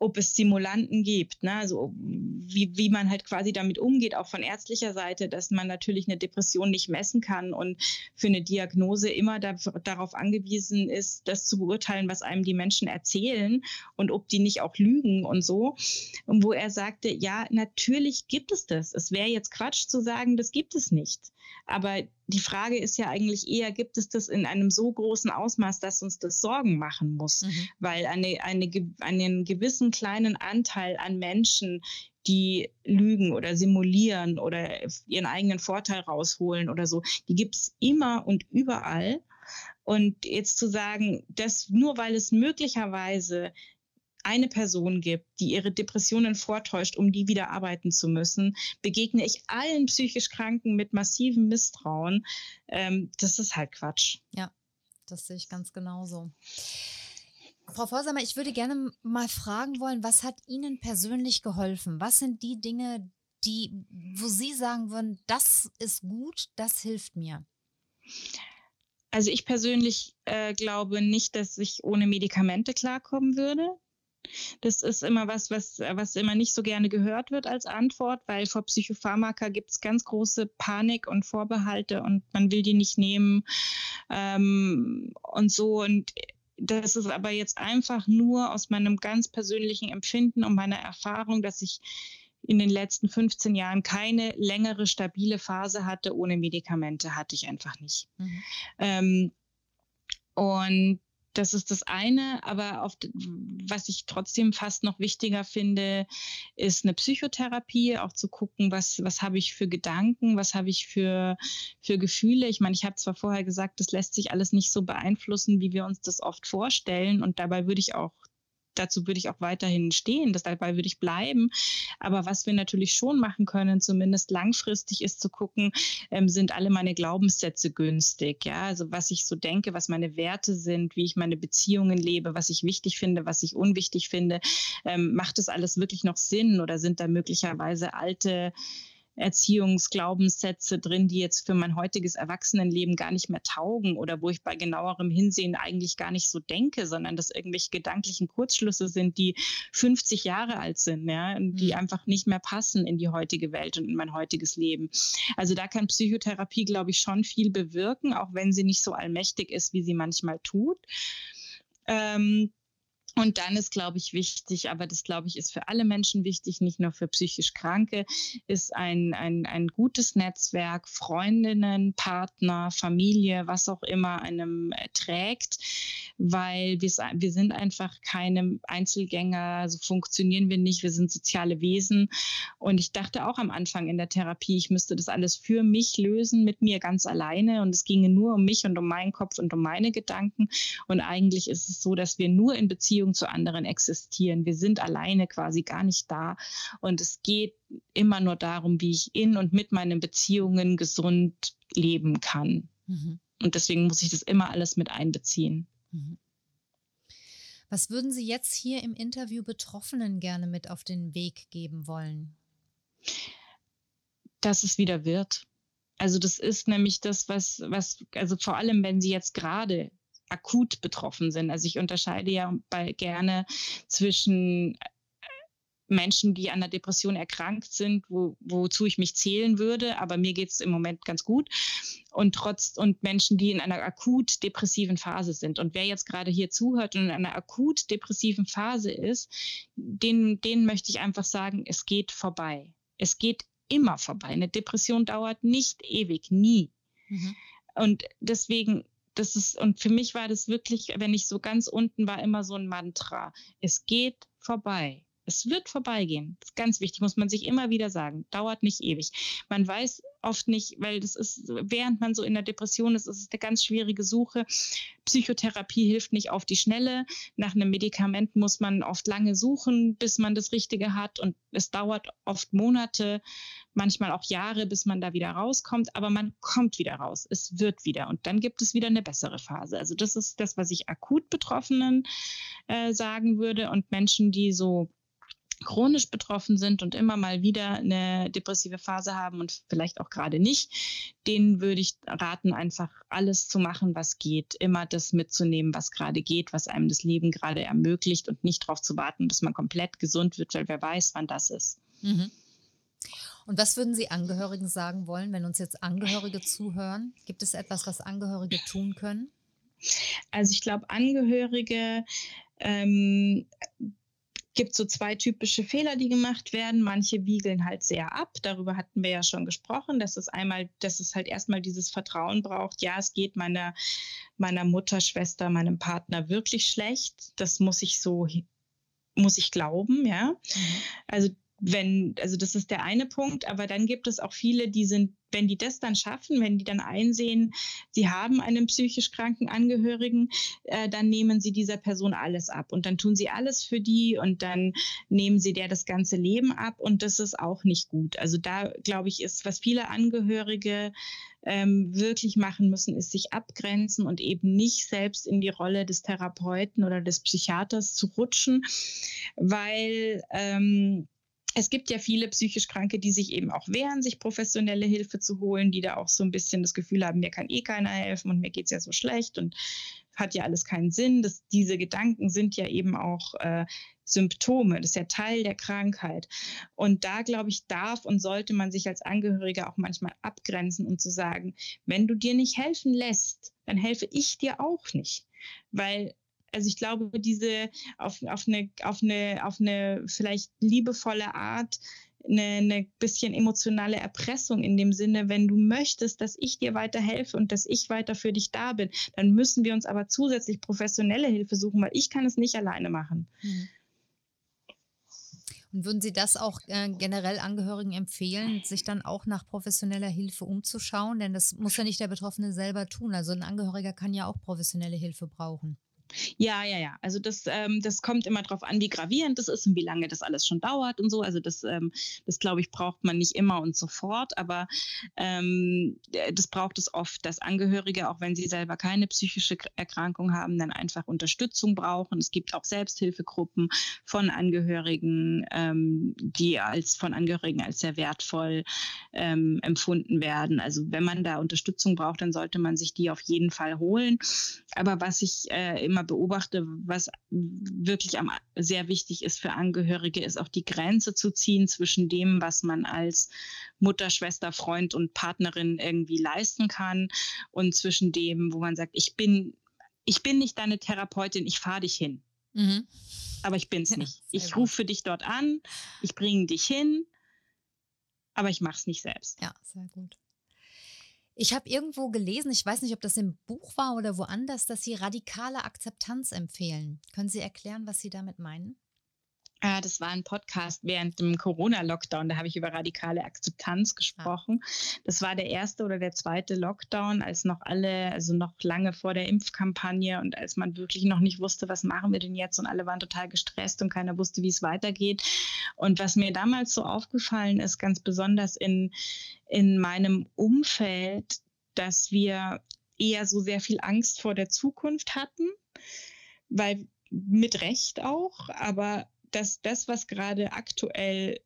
ob es Simulanten gibt, ne? also wie, wie man halt quasi damit umgeht, auch von ärztlicher Seite, dass man natürlich eine Depression nicht messen kann und für eine Diagnose immer da, darauf angewiesen ist, das zu beurteilen, was einem die Menschen erzählen und ob die nicht auch lügen und so. Und wo er sagte, ja, natürlich gibt es das. Es wäre jetzt Quatsch zu sagen, das gibt es nicht. Aber die Frage ist ja eigentlich eher, gibt es das in einem so großen Ausmaß, dass uns das Sorgen machen muss? Mhm. Weil eine, eine, einen gewissen kleinen Anteil an Menschen, die lügen oder simulieren oder ihren eigenen Vorteil rausholen oder so, die gibt es immer und überall. Und jetzt zu sagen, dass nur weil es möglicherweise eine Person gibt, die ihre Depressionen vortäuscht, um die wieder arbeiten zu müssen, begegne ich allen psychisch Kranken mit massivem Misstrauen. Ähm, das ist halt Quatsch. Ja, das sehe ich ganz genauso. Frau Vorsamer, ich würde gerne mal fragen wollen, was hat Ihnen persönlich geholfen? Was sind die Dinge, die, wo Sie sagen würden, das ist gut, das hilft mir? Also ich persönlich äh, glaube nicht, dass ich ohne Medikamente klarkommen würde. Das ist immer was, was, was immer nicht so gerne gehört wird als Antwort, weil vor Psychopharmaka gibt es ganz große Panik und Vorbehalte und man will die nicht nehmen ähm, und so. Und das ist aber jetzt einfach nur aus meinem ganz persönlichen Empfinden und meiner Erfahrung, dass ich in den letzten 15 Jahren keine längere stabile Phase hatte ohne Medikamente, hatte ich einfach nicht. Mhm. Ähm, und das ist das eine, aber auf, was ich trotzdem fast noch wichtiger finde, ist eine Psychotherapie, auch zu gucken, was, was habe ich für Gedanken, was habe ich für, für Gefühle. Ich meine, ich habe zwar vorher gesagt, das lässt sich alles nicht so beeinflussen, wie wir uns das oft vorstellen und dabei würde ich auch dazu würde ich auch weiterhin stehen, das, dabei würde ich bleiben. Aber was wir natürlich schon machen können, zumindest langfristig, ist zu gucken, ähm, sind alle meine Glaubenssätze günstig? Ja, also was ich so denke, was meine Werte sind, wie ich meine Beziehungen lebe, was ich wichtig finde, was ich unwichtig finde. Ähm, macht das alles wirklich noch Sinn oder sind da möglicherweise alte Erziehungsglaubenssätze drin, die jetzt für mein heutiges Erwachsenenleben gar nicht mehr taugen oder wo ich bei genauerem Hinsehen eigentlich gar nicht so denke, sondern dass irgendwelche gedanklichen Kurzschlüsse sind, die 50 Jahre alt sind, ja, die mhm. einfach nicht mehr passen in die heutige Welt und in mein heutiges Leben. Also da kann Psychotherapie, glaube ich, schon viel bewirken, auch wenn sie nicht so allmächtig ist, wie sie manchmal tut. Ähm, und dann ist, glaube ich, wichtig, aber das, glaube ich, ist für alle Menschen wichtig, nicht nur für psychisch Kranke, ist ein, ein, ein gutes Netzwerk, Freundinnen, Partner, Familie, was auch immer einem äh, trägt, weil wir, wir sind einfach keine Einzelgänger, so funktionieren wir nicht, wir sind soziale Wesen. Und ich dachte auch am Anfang in der Therapie, ich müsste das alles für mich lösen, mit mir ganz alleine. Und es ginge nur um mich und um meinen Kopf und um meine Gedanken. Und eigentlich ist es so, dass wir nur in Beziehung Beziehung zu anderen existieren. Wir sind alleine quasi gar nicht da. Und es geht immer nur darum, wie ich in und mit meinen Beziehungen gesund leben kann. Mhm. Und deswegen muss ich das immer alles mit einbeziehen. Mhm. Was würden Sie jetzt hier im Interview Betroffenen gerne mit auf den Weg geben wollen? Dass es wieder wird. Also das ist nämlich das, was, was, also vor allem, wenn Sie jetzt gerade akut betroffen sind. Also ich unterscheide ja bei, gerne zwischen Menschen, die an der Depression erkrankt sind, wo, wozu ich mich zählen würde, aber mir geht es im Moment ganz gut. Und trotz und Menschen, die in einer akut depressiven Phase sind. Und wer jetzt gerade hier zuhört und in einer akut depressiven Phase ist, denen, denen möchte ich einfach sagen, es geht vorbei. Es geht immer vorbei. Eine Depression dauert nicht ewig, nie. Mhm. Und deswegen das ist, und für mich war das wirklich, wenn ich so ganz unten war, immer so ein Mantra. Es geht vorbei. Es wird vorbeigehen. Das ist ganz wichtig, muss man sich immer wieder sagen. Dauert nicht ewig. Man weiß oft nicht, weil das ist, während man so in der Depression ist, ist es eine ganz schwierige Suche. Psychotherapie hilft nicht auf die Schnelle. Nach einem Medikament muss man oft lange suchen, bis man das Richtige hat. Und es dauert oft Monate, manchmal auch Jahre, bis man da wieder rauskommt. Aber man kommt wieder raus. Es wird wieder. Und dann gibt es wieder eine bessere Phase. Also das ist das, was ich akut Betroffenen äh, sagen würde. Und Menschen, die so chronisch betroffen sind und immer mal wieder eine depressive Phase haben und vielleicht auch gerade nicht, denen würde ich raten, einfach alles zu machen, was geht, immer das mitzunehmen, was gerade geht, was einem das Leben gerade ermöglicht und nicht darauf zu warten, bis man komplett gesund wird, weil wer weiß, wann das ist. Mhm. Und was würden Sie Angehörigen sagen wollen, wenn uns jetzt Angehörige zuhören? Gibt es etwas, was Angehörige tun können? Also ich glaube, Angehörige ähm, gibt so zwei typische Fehler, die gemacht werden. Manche wiegeln halt sehr ab. Darüber hatten wir ja schon gesprochen, dass es einmal, dass es halt erstmal dieses Vertrauen braucht. Ja, es geht meiner, meiner Mutter, Schwester, meinem Partner wirklich schlecht. Das muss ich so, muss ich glauben, ja. Mhm. Also wenn, also das ist der eine Punkt, aber dann gibt es auch viele, die sind, wenn die das dann schaffen, wenn die dann einsehen, sie haben einen psychisch kranken Angehörigen, äh, dann nehmen sie dieser Person alles ab und dann tun sie alles für die und dann nehmen sie der das ganze Leben ab und das ist auch nicht gut. Also da glaube ich ist, was viele Angehörige ähm, wirklich machen müssen, ist sich abgrenzen und eben nicht selbst in die Rolle des Therapeuten oder des Psychiaters zu rutschen, weil ähm, es gibt ja viele psychisch Kranke, die sich eben auch wehren, sich professionelle Hilfe zu holen, die da auch so ein bisschen das Gefühl haben, mir kann eh keiner helfen und mir geht es ja so schlecht und hat ja alles keinen Sinn. Das, diese Gedanken sind ja eben auch äh, Symptome, das ist ja Teil der Krankheit. Und da, glaube ich, darf und sollte man sich als Angehöriger auch manchmal abgrenzen und zu sagen, wenn du dir nicht helfen lässt, dann helfe ich dir auch nicht. Weil also ich glaube, diese auf, auf, eine, auf, eine, auf eine vielleicht liebevolle Art, eine, eine bisschen emotionale Erpressung in dem Sinne, wenn du möchtest, dass ich dir weiterhelfe und dass ich weiter für dich da bin, dann müssen wir uns aber zusätzlich professionelle Hilfe suchen, weil ich kann es nicht alleine machen. Mhm. Und würden Sie das auch äh, generell Angehörigen empfehlen, sich dann auch nach professioneller Hilfe umzuschauen? Denn das muss ja nicht der Betroffene selber tun. Also ein Angehöriger kann ja auch professionelle Hilfe brauchen. Ja, ja, ja. Also das, ähm, das kommt immer darauf an, wie gravierend das ist und wie lange das alles schon dauert und so. Also das, ähm, das glaube ich, braucht man nicht immer und sofort, aber ähm, das braucht es oft, dass Angehörige, auch wenn sie selber keine psychische Erkrankung haben, dann einfach Unterstützung brauchen. Es gibt auch Selbsthilfegruppen von Angehörigen, ähm, die als von Angehörigen als sehr wertvoll ähm, empfunden werden. Also wenn man da Unterstützung braucht, dann sollte man sich die auf jeden Fall holen. Aber was ich äh, immer immer beobachte, was wirklich am, sehr wichtig ist für Angehörige, ist auch die Grenze zu ziehen zwischen dem, was man als Mutter, Schwester, Freund und Partnerin irgendwie leisten kann und zwischen dem, wo man sagt, ich bin, ich bin nicht deine Therapeutin, ich fahre dich hin. Mhm. Aber ich bin es nicht. Ich rufe dich dort an, ich bringe dich hin, aber ich mache es nicht selbst. Ja, sehr gut. Ich habe irgendwo gelesen, ich weiß nicht, ob das im Buch war oder woanders, dass Sie radikale Akzeptanz empfehlen. Können Sie erklären, was Sie damit meinen? Ah, das war ein Podcast während dem Corona-Lockdown. Da habe ich über radikale Akzeptanz gesprochen. Ah. Das war der erste oder der zweite Lockdown, als noch alle, also noch lange vor der Impfkampagne und als man wirklich noch nicht wusste, was machen wir denn jetzt und alle waren total gestresst und keiner wusste, wie es weitergeht. Und was mir damals so aufgefallen ist, ganz besonders in, in meinem Umfeld, dass wir eher so sehr viel Angst vor der Zukunft hatten, weil mit Recht auch, aber dass das, was gerade aktuell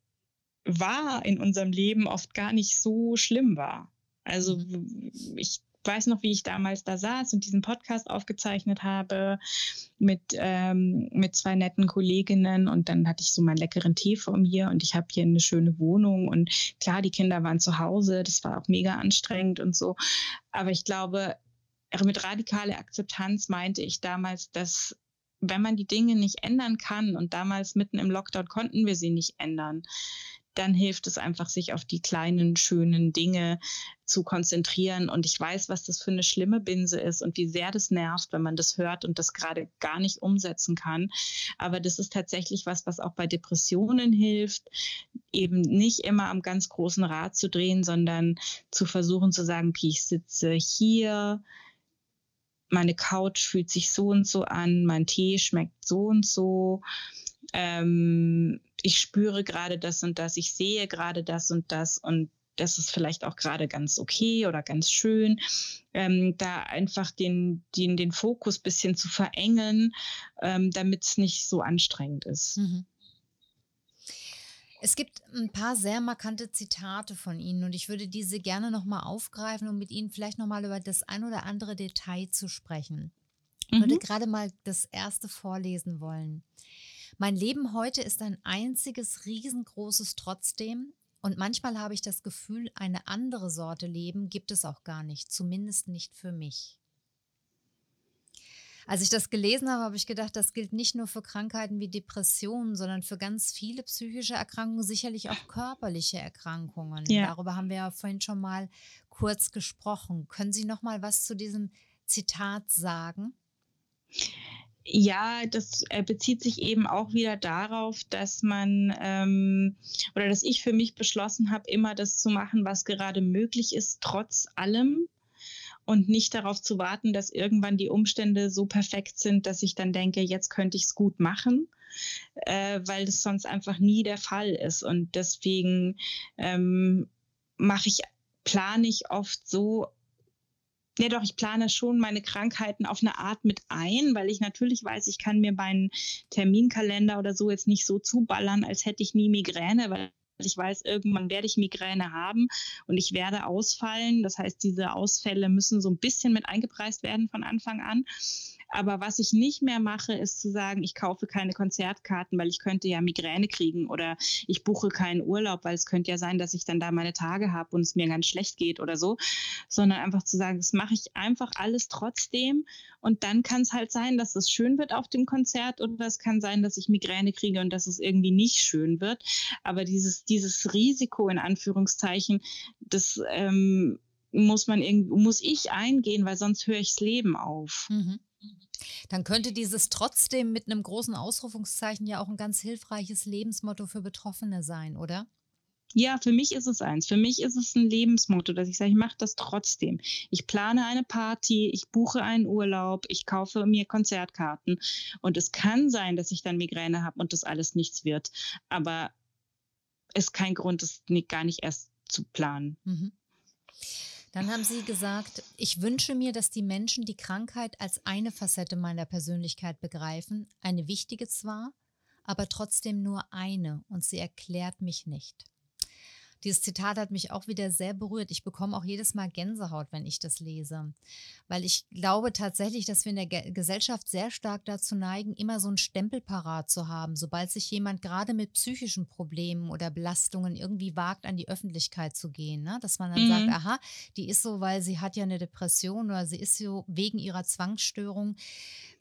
war in unserem Leben, oft gar nicht so schlimm war. Also mhm. ich weiß noch, wie ich damals da saß und diesen Podcast aufgezeichnet habe mit, ähm, mit zwei netten Kolleginnen und dann hatte ich so meinen leckeren Tee vor mir und ich habe hier eine schöne Wohnung und klar, die Kinder waren zu Hause, das war auch mega anstrengend und so. Aber ich glaube, mit radikaler Akzeptanz meinte ich damals, dass wenn man die Dinge nicht ändern kann und damals mitten im Lockdown konnten wir sie nicht ändern, dann hilft es einfach, sich auf die kleinen, schönen Dinge zu konzentrieren. Und ich weiß, was das für eine schlimme Binse ist und wie sehr das nervt, wenn man das hört und das gerade gar nicht umsetzen kann. Aber das ist tatsächlich was, was auch bei Depressionen hilft, eben nicht immer am ganz großen Rad zu drehen, sondern zu versuchen zu sagen, ich sitze hier, meine Couch fühlt sich so und so an, mein Tee schmeckt so und so. Ähm, ich spüre gerade das und das, ich sehe gerade das und das und das ist vielleicht auch gerade ganz okay oder ganz schön, ähm, da einfach den, den, den Fokus bisschen zu verengen, ähm, damit es nicht so anstrengend ist. Mhm. Es gibt ein paar sehr markante Zitate von Ihnen und ich würde diese gerne nochmal aufgreifen, um mit Ihnen vielleicht nochmal über das ein oder andere Detail zu sprechen. Ich würde mhm. gerade mal das erste vorlesen wollen. Mein Leben heute ist ein einziges riesengroßes Trotzdem und manchmal habe ich das Gefühl, eine andere Sorte Leben gibt es auch gar nicht, zumindest nicht für mich. Als ich das gelesen habe, habe ich gedacht, das gilt nicht nur für Krankheiten wie Depressionen, sondern für ganz viele psychische Erkrankungen, sicherlich auch körperliche Erkrankungen. Ja. Darüber haben wir ja vorhin schon mal kurz gesprochen. Können Sie noch mal was zu diesem Zitat sagen? Ja, das äh, bezieht sich eben auch wieder darauf, dass man ähm, oder dass ich für mich beschlossen habe, immer das zu machen, was gerade möglich ist, trotz allem und nicht darauf zu warten, dass irgendwann die Umstände so perfekt sind, dass ich dann denke, jetzt könnte ich es gut machen, äh, weil das sonst einfach nie der Fall ist. Und deswegen ähm, mache ich, plane ich oft so, ja doch, ich plane schon meine Krankheiten auf eine Art mit ein, weil ich natürlich weiß, ich kann mir meinen Terminkalender oder so jetzt nicht so zuballern, als hätte ich nie Migräne, weil ich weiß, irgendwann werde ich Migräne haben und ich werde ausfallen. Das heißt, diese Ausfälle müssen so ein bisschen mit eingepreist werden von Anfang an. Aber was ich nicht mehr mache, ist zu sagen, ich kaufe keine Konzertkarten, weil ich könnte ja Migräne kriegen oder ich buche keinen Urlaub, weil es könnte ja sein, dass ich dann da meine Tage habe und es mir ganz schlecht geht oder so, sondern einfach zu sagen, das mache ich einfach alles trotzdem und dann kann es halt sein, dass es schön wird auf dem Konzert oder es kann sein, dass ich Migräne kriege und dass es irgendwie nicht schön wird. Aber dieses, dieses Risiko in Anführungszeichen, das ähm, muss man irgendwie, muss ich eingehen, weil sonst höre ich das Leben auf. Mhm. Dann könnte dieses trotzdem mit einem großen Ausrufungszeichen ja auch ein ganz hilfreiches Lebensmotto für Betroffene sein, oder? Ja, für mich ist es eins. Für mich ist es ein Lebensmotto, dass ich sage, ich mache das trotzdem. Ich plane eine Party, ich buche einen Urlaub, ich kaufe mir Konzertkarten. Und es kann sein, dass ich dann Migräne habe und das alles nichts wird. Aber es ist kein Grund, das gar nicht erst zu planen. Mhm. Dann haben Sie gesagt, ich wünsche mir, dass die Menschen die Krankheit als eine Facette meiner Persönlichkeit begreifen, eine wichtige zwar, aber trotzdem nur eine und sie erklärt mich nicht. Dieses Zitat hat mich auch wieder sehr berührt. Ich bekomme auch jedes Mal Gänsehaut, wenn ich das lese. Weil ich glaube tatsächlich, dass wir in der Ge Gesellschaft sehr stark dazu neigen, immer so einen Stempel parat zu haben, sobald sich jemand gerade mit psychischen Problemen oder Belastungen irgendwie wagt, an die Öffentlichkeit zu gehen. Ne? Dass man dann mhm. sagt, aha, die ist so, weil sie hat ja eine Depression oder sie ist so wegen ihrer Zwangsstörung.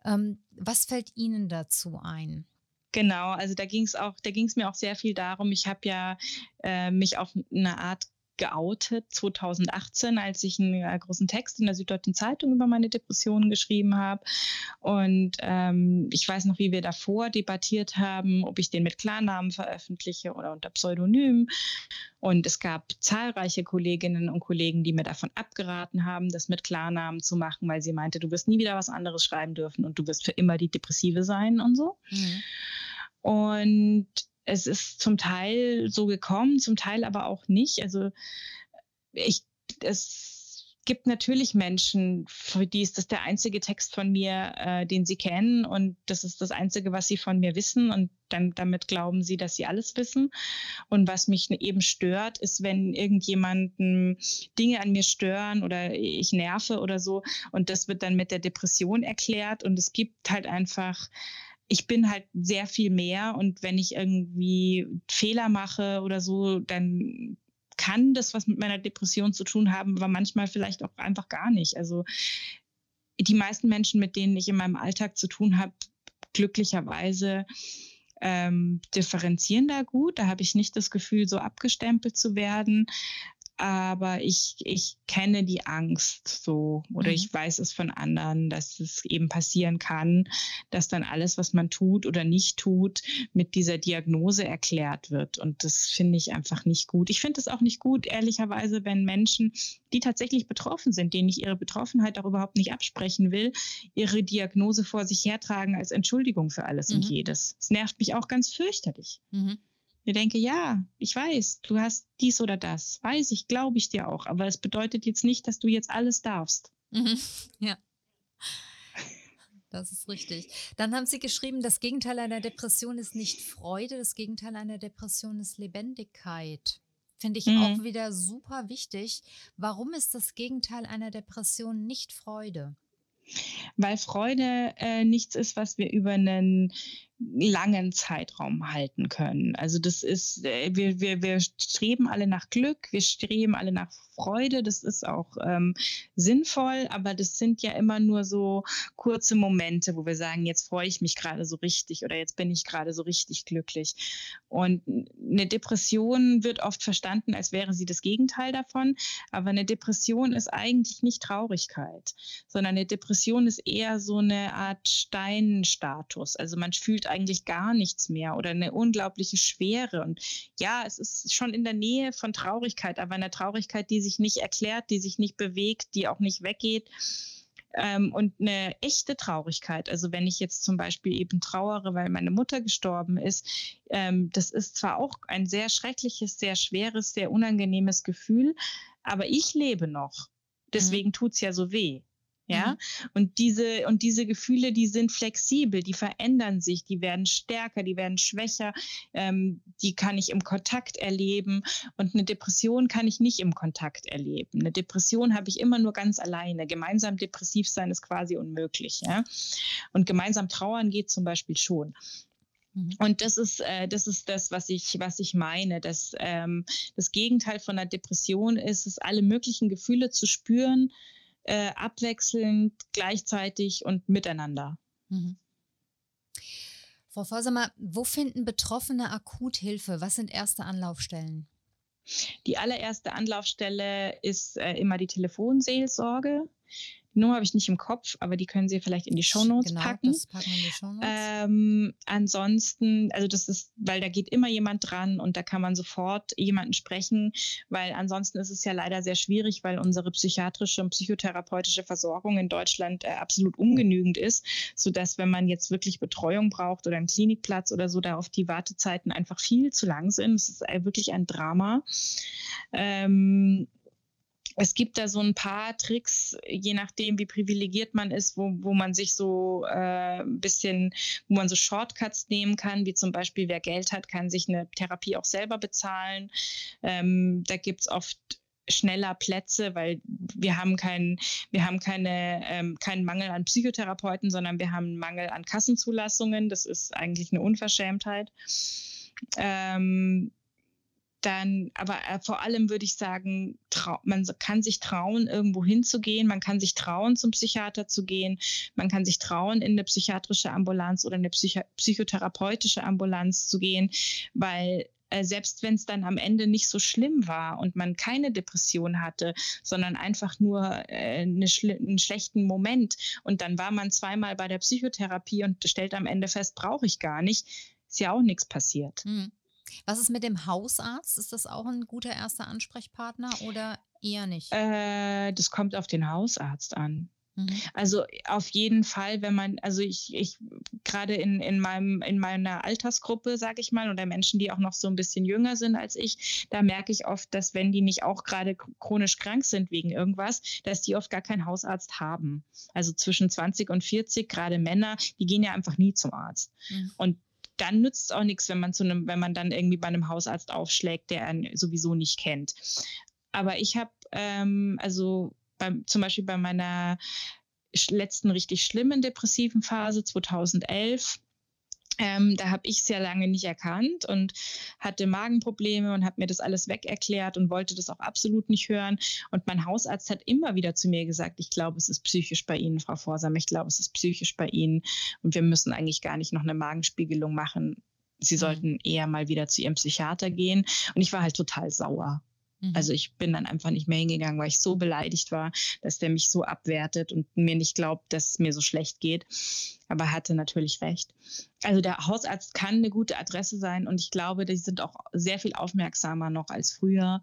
Ähm, was fällt Ihnen dazu ein? Genau, also da ging es auch, da ging es mir auch sehr viel darum. Ich habe ja äh, mich auf eine Art geoutet 2018, als ich einen großen Text in der Süddeutschen Zeitung über meine Depressionen geschrieben habe. Und ähm, ich weiß noch, wie wir davor debattiert haben, ob ich den mit Klarnamen veröffentliche oder unter Pseudonym. Und es gab zahlreiche Kolleginnen und Kollegen, die mir davon abgeraten haben, das mit Klarnamen zu machen, weil sie meinte, du wirst nie wieder was anderes schreiben dürfen und du wirst für immer die Depressive sein und so. Mhm. Und es ist zum Teil so gekommen, zum Teil aber auch nicht. Also ich, es, gibt natürlich Menschen, für die ist das der einzige Text von mir, äh, den sie kennen und das ist das Einzige, was sie von mir wissen und dann damit glauben sie, dass sie alles wissen. Und was mich eben stört, ist, wenn irgendjemanden Dinge an mir stören oder ich nerve oder so und das wird dann mit der Depression erklärt und es gibt halt einfach ich bin halt sehr viel mehr und wenn ich irgendwie Fehler mache oder so, dann kann das was mit meiner Depression zu tun haben, aber manchmal vielleicht auch einfach gar nicht. Also die meisten Menschen, mit denen ich in meinem Alltag zu tun habe, glücklicherweise ähm, differenzieren da gut. Da habe ich nicht das Gefühl, so abgestempelt zu werden aber ich, ich kenne die Angst so oder mhm. ich weiß es von anderen, dass es eben passieren kann, dass dann alles, was man tut oder nicht tut, mit dieser Diagnose erklärt wird. Und das finde ich einfach nicht gut. Ich finde es auch nicht gut, ehrlicherweise, wenn Menschen, die tatsächlich betroffen sind, denen ich ihre Betroffenheit auch überhaupt nicht absprechen will, ihre Diagnose vor sich hertragen als Entschuldigung für alles mhm. und jedes. Es nervt mich auch ganz fürchterlich. Mhm. Ich denke, ja, ich weiß, du hast dies oder das. Weiß ich, glaube ich dir auch. Aber es bedeutet jetzt nicht, dass du jetzt alles darfst. Mhm. Ja. Das ist richtig. Dann haben Sie geschrieben, das Gegenteil einer Depression ist nicht Freude, das Gegenteil einer Depression ist Lebendigkeit. Finde ich mhm. auch wieder super wichtig. Warum ist das Gegenteil einer Depression nicht Freude? Weil Freude äh, nichts ist, was wir über einen langen Zeitraum halten können. Also das ist, äh, wir, wir, wir streben alle nach Glück, wir streben alle nach Freude, das ist auch ähm, sinnvoll, aber das sind ja immer nur so kurze Momente, wo wir sagen, jetzt freue ich mich gerade so richtig oder jetzt bin ich gerade so richtig glücklich. Und eine Depression wird oft verstanden, als wäre sie das Gegenteil davon, aber eine Depression ist eigentlich nicht Traurigkeit, sondern eine Depression ist eher so eine Art Steinstatus. Also man fühlt eigentlich gar nichts mehr oder eine unglaubliche Schwere. Und ja, es ist schon in der Nähe von Traurigkeit, aber eine Traurigkeit, die sich nicht erklärt, die sich nicht bewegt, die auch nicht weggeht. Ähm, und eine echte Traurigkeit. Also wenn ich jetzt zum Beispiel eben trauere, weil meine Mutter gestorben ist, ähm, das ist zwar auch ein sehr schreckliches, sehr schweres, sehr unangenehmes Gefühl, aber ich lebe noch. Deswegen mhm. tut es ja so weh. Ja, mhm. und diese, und diese Gefühle, die sind flexibel, die verändern sich, die werden stärker, die werden schwächer, ähm, die kann ich im Kontakt erleben. Und eine Depression kann ich nicht im Kontakt erleben. Eine Depression habe ich immer nur ganz alleine. Gemeinsam depressiv sein ist quasi unmöglich. Ja? Und gemeinsam trauern geht zum Beispiel schon. Mhm. Und das ist, äh, das ist das, was ich, was ich meine. Dass, ähm, das Gegenteil von einer Depression ist es, alle möglichen Gefühle zu spüren, äh, abwechselnd, gleichzeitig und miteinander. Mhm. Frau Forsamer, wo finden Betroffene akut Hilfe? Was sind erste Anlaufstellen? Die allererste Anlaufstelle ist äh, immer die Telefonseelsorge. Die Nummer habe ich nicht im Kopf, aber die können Sie vielleicht in die Shownotes genau, packen. Das packen wir in die Shownotes. Ähm, ansonsten, also das ist, weil da geht immer jemand dran und da kann man sofort jemanden sprechen, weil ansonsten ist es ja leider sehr schwierig, weil unsere psychiatrische und psychotherapeutische Versorgung in Deutschland äh, absolut ungenügend ist, sodass wenn man jetzt wirklich Betreuung braucht oder einen Klinikplatz oder so, da auf die Wartezeiten einfach viel zu lang sind. Es ist äh, wirklich ein Drama. Ähm, es gibt da so ein paar Tricks, je nachdem, wie privilegiert man ist, wo, wo man sich so äh, ein bisschen, wo man so Shortcuts nehmen kann, wie zum Beispiel, wer Geld hat, kann sich eine Therapie auch selber bezahlen. Ähm, da gibt es oft schneller Plätze, weil wir haben keinen, wir haben keine, ähm, keinen Mangel an Psychotherapeuten, sondern wir haben einen Mangel an Kassenzulassungen. Das ist eigentlich eine Unverschämtheit. Ähm, dann, aber äh, vor allem würde ich sagen, man kann sich trauen, irgendwo hinzugehen, man kann sich trauen, zum Psychiater zu gehen, man kann sich trauen, in eine psychiatrische Ambulanz oder eine Psycho psychotherapeutische Ambulanz zu gehen, weil äh, selbst wenn es dann am Ende nicht so schlimm war und man keine Depression hatte, sondern einfach nur äh, eine schl einen schlechten Moment und dann war man zweimal bei der Psychotherapie und stellt am Ende fest, brauche ich gar nicht, ist ja auch nichts passiert. Mhm. Was ist mit dem Hausarzt? Ist das auch ein guter erster Ansprechpartner oder eher nicht? Äh, das kommt auf den Hausarzt an. Mhm. Also auf jeden Fall, wenn man, also ich, ich gerade in, in meinem, in meiner Altersgruppe, sage ich mal, oder Menschen, die auch noch so ein bisschen jünger sind als ich, da merke ich oft, dass wenn die nicht auch gerade chronisch krank sind wegen irgendwas, dass die oft gar keinen Hausarzt haben. Also zwischen 20 und 40, gerade Männer, die gehen ja einfach nie zum Arzt. Mhm. Und dann nützt es auch nichts, wenn man zu einem, wenn man dann irgendwie bei einem Hausarzt aufschlägt, der einen sowieso nicht kennt. Aber ich habe ähm, also beim, zum Beispiel bei meiner letzten richtig schlimmen depressiven Phase 2011 ähm, da habe ich sehr lange nicht erkannt und hatte Magenprobleme und habe mir das alles weg erklärt und wollte das auch absolut nicht hören. Und mein Hausarzt hat immer wieder zu mir gesagt, ich glaube, es ist psychisch bei Ihnen, Frau Vorsam, ich glaube, es ist psychisch bei Ihnen und wir müssen eigentlich gar nicht noch eine Magenspiegelung machen. Sie mhm. sollten eher mal wieder zu Ihrem Psychiater gehen. Und ich war halt total sauer. Mhm. Also ich bin dann einfach nicht mehr hingegangen, weil ich so beleidigt war, dass der mich so abwertet und mir nicht glaubt, dass es mir so schlecht geht. Aber er hatte natürlich recht. Also der Hausarzt kann eine gute Adresse sein und ich glaube, die sind auch sehr viel aufmerksamer noch als früher,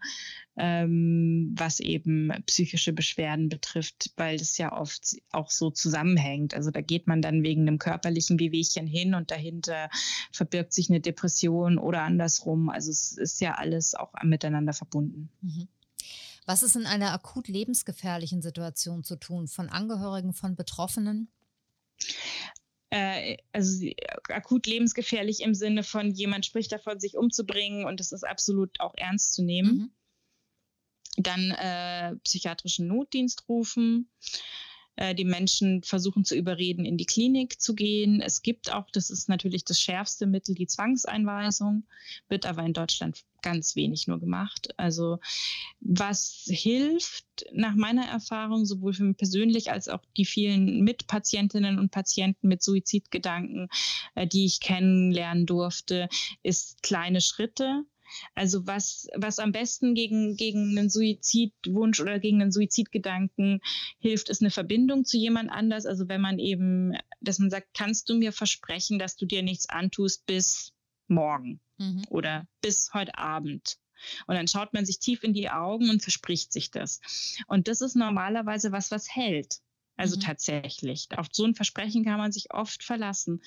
ähm, was eben psychische Beschwerden betrifft, weil das ja oft auch so zusammenhängt. Also da geht man dann wegen einem körperlichen Wehwehchen hin und dahinter verbirgt sich eine Depression oder andersrum. Also es ist ja alles auch miteinander verbunden. Mhm. Was ist in einer akut lebensgefährlichen Situation zu tun von Angehörigen von Betroffenen? Äh, also akut lebensgefährlich im Sinne von jemand spricht davon, sich umzubringen und das ist absolut auch ernst zu nehmen. Mhm. Dann äh, psychiatrischen Notdienst rufen. Äh, die Menschen versuchen zu überreden, in die Klinik zu gehen. Es gibt auch, das ist natürlich das schärfste Mittel, die Zwangseinweisung, wird aber in Deutschland ganz wenig nur gemacht. Also was hilft nach meiner Erfahrung, sowohl für mich persönlich als auch die vielen Mitpatientinnen und Patienten mit Suizidgedanken, äh, die ich kennenlernen durfte, ist kleine Schritte also was, was am besten gegen, gegen einen Suizidwunsch oder gegen einen Suizidgedanken hilft, ist eine Verbindung zu jemand anders. Also wenn man eben, dass man sagt, kannst du mir versprechen, dass du dir nichts antust bis morgen mhm. oder bis heute Abend. Und dann schaut man sich tief in die Augen und verspricht sich das. Und das ist normalerweise was, was hält. Also mhm. tatsächlich. Auf so ein Versprechen kann man sich oft verlassen.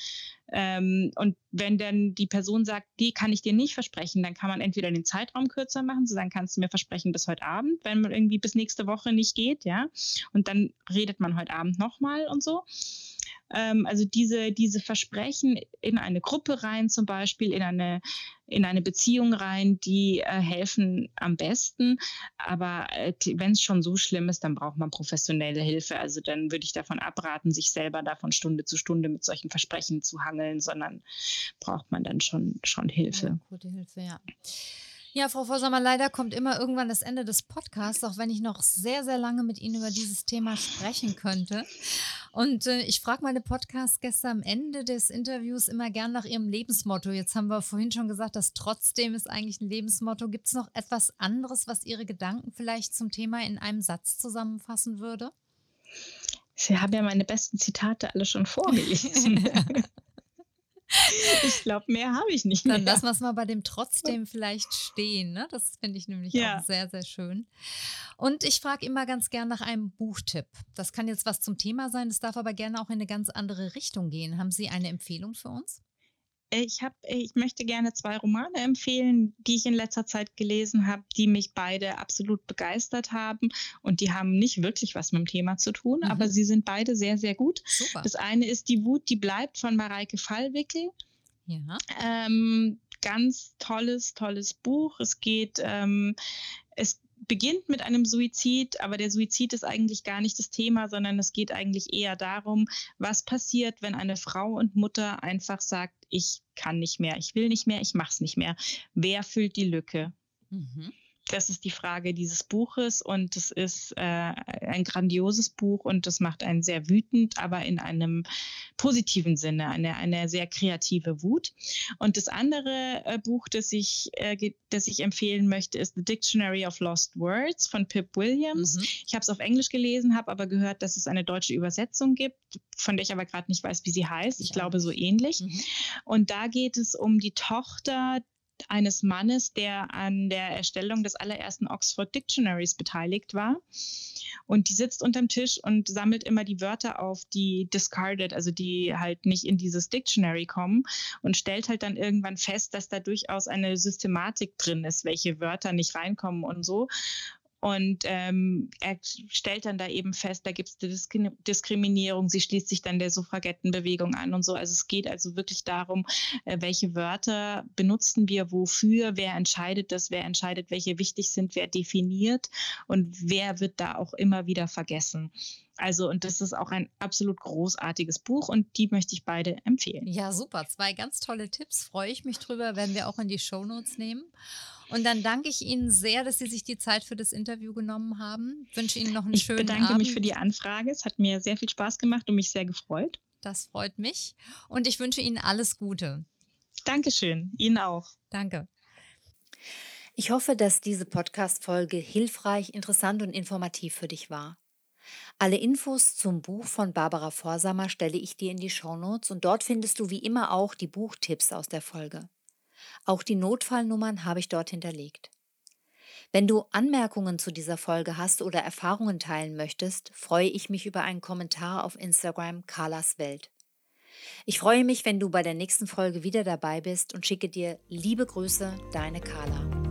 Ähm, und wenn dann die Person sagt, die kann ich dir nicht versprechen, dann kann man entweder den Zeitraum kürzer machen, so dann kannst du mir versprechen bis heute Abend, wenn man irgendwie bis nächste Woche nicht geht, ja. Und dann redet man heute Abend nochmal und so. Ähm, also diese, diese Versprechen in eine Gruppe rein, zum Beispiel in eine, in eine Beziehung rein, die äh, helfen am besten. Aber äh, wenn es schon so schlimm ist, dann braucht man professionelle Hilfe. Also dann würde ich davon abraten, sich selber davon Stunde zu Stunde mit solchen Versprechen zu hangeln, sondern braucht man dann schon, schon Hilfe. Ja, gute Hilfe, ja. Ja, Frau Vorsammer, leider kommt immer irgendwann das Ende des Podcasts, auch wenn ich noch sehr, sehr lange mit Ihnen über dieses Thema sprechen könnte. Und äh, ich frage meine Podcast-Gäste am Ende des Interviews immer gern nach ihrem Lebensmotto. Jetzt haben wir vorhin schon gesagt, dass trotzdem ist eigentlich ein Lebensmotto. Gibt es noch etwas anderes, was Ihre Gedanken vielleicht zum Thema in einem Satz zusammenfassen würde? Sie haben ja meine besten Zitate alle schon vorgelesen. ich glaube, mehr habe ich nicht mehr. Dann lassen wir es mal bei dem trotzdem vielleicht stehen. Ne? Das finde ich nämlich ja. auch sehr, sehr schön. Und ich frage immer ganz gern nach einem Buchtipp. Das kann jetzt was zum Thema sein, das darf aber gerne auch in eine ganz andere Richtung gehen. Haben Sie eine Empfehlung für uns? Ich, hab, ich möchte gerne zwei Romane empfehlen, die ich in letzter Zeit gelesen habe, die mich beide absolut begeistert haben. Und die haben nicht wirklich was mit dem Thema zu tun, mhm. aber sie sind beide sehr, sehr gut. Super. Das eine ist Die Wut, die bleibt von Mareike Fallwickel. Ja. Ähm, ganz tolles, tolles Buch. Es geht, ähm, es beginnt mit einem Suizid, aber der Suizid ist eigentlich gar nicht das Thema, sondern es geht eigentlich eher darum, was passiert, wenn eine Frau und Mutter einfach sagt, ich kann nicht mehr, ich will nicht mehr, ich mach's nicht mehr. Wer füllt die Lücke? Mhm. Das ist die Frage dieses Buches und es ist äh, ein grandioses Buch und das macht einen sehr wütend, aber in einem positiven Sinne, eine, eine sehr kreative Wut. Und das andere äh, Buch, das ich, äh, das ich empfehlen möchte, ist The Dictionary of Lost Words von Pip Williams. Mhm. Ich habe es auf Englisch gelesen, habe aber gehört, dass es eine deutsche Übersetzung gibt, von der ich aber gerade nicht weiß, wie sie heißt. Ich ja. glaube so ähnlich. Mhm. Und da geht es um die Tochter eines Mannes, der an der Erstellung des allerersten Oxford Dictionaries beteiligt war. Und die sitzt unterm Tisch und sammelt immer die Wörter auf, die discarded, also die halt nicht in dieses Dictionary kommen und stellt halt dann irgendwann fest, dass da durchaus eine Systematik drin ist, welche Wörter nicht reinkommen und so. Und ähm, er stellt dann da eben fest, da gibt es Diskriminierung, sie schließt sich dann der Suffragettenbewegung an und so. Also es geht also wirklich darum, äh, welche Wörter benutzen wir wofür, wer entscheidet das, wer entscheidet, welche wichtig sind, wer definiert und wer wird da auch immer wieder vergessen. Also, und das ist auch ein absolut großartiges Buch und die möchte ich beide empfehlen. Ja, super. Zwei ganz tolle Tipps. Freue ich mich drüber, werden wir auch in die Shownotes nehmen. Und dann danke ich Ihnen sehr, dass Sie sich die Zeit für das Interview genommen haben. Ich wünsche Ihnen noch einen ich schönen Abend. Ich bedanke mich für die Anfrage. Es hat mir sehr viel Spaß gemacht und mich sehr gefreut. Das freut mich. Und ich wünsche Ihnen alles Gute. Dankeschön. Ihnen auch. Danke. Ich hoffe, dass diese Podcast-Folge hilfreich, interessant und informativ für dich war. Alle Infos zum Buch von Barbara Vorsamer stelle ich dir in die Shownotes und dort findest du wie immer auch die Buchtipps aus der Folge. Auch die Notfallnummern habe ich dort hinterlegt. Wenn du Anmerkungen zu dieser Folge hast oder Erfahrungen teilen möchtest, freue ich mich über einen Kommentar auf Instagram Carlas Welt. Ich freue mich, wenn du bei der nächsten Folge wieder dabei bist und schicke dir liebe Grüße, deine Carla.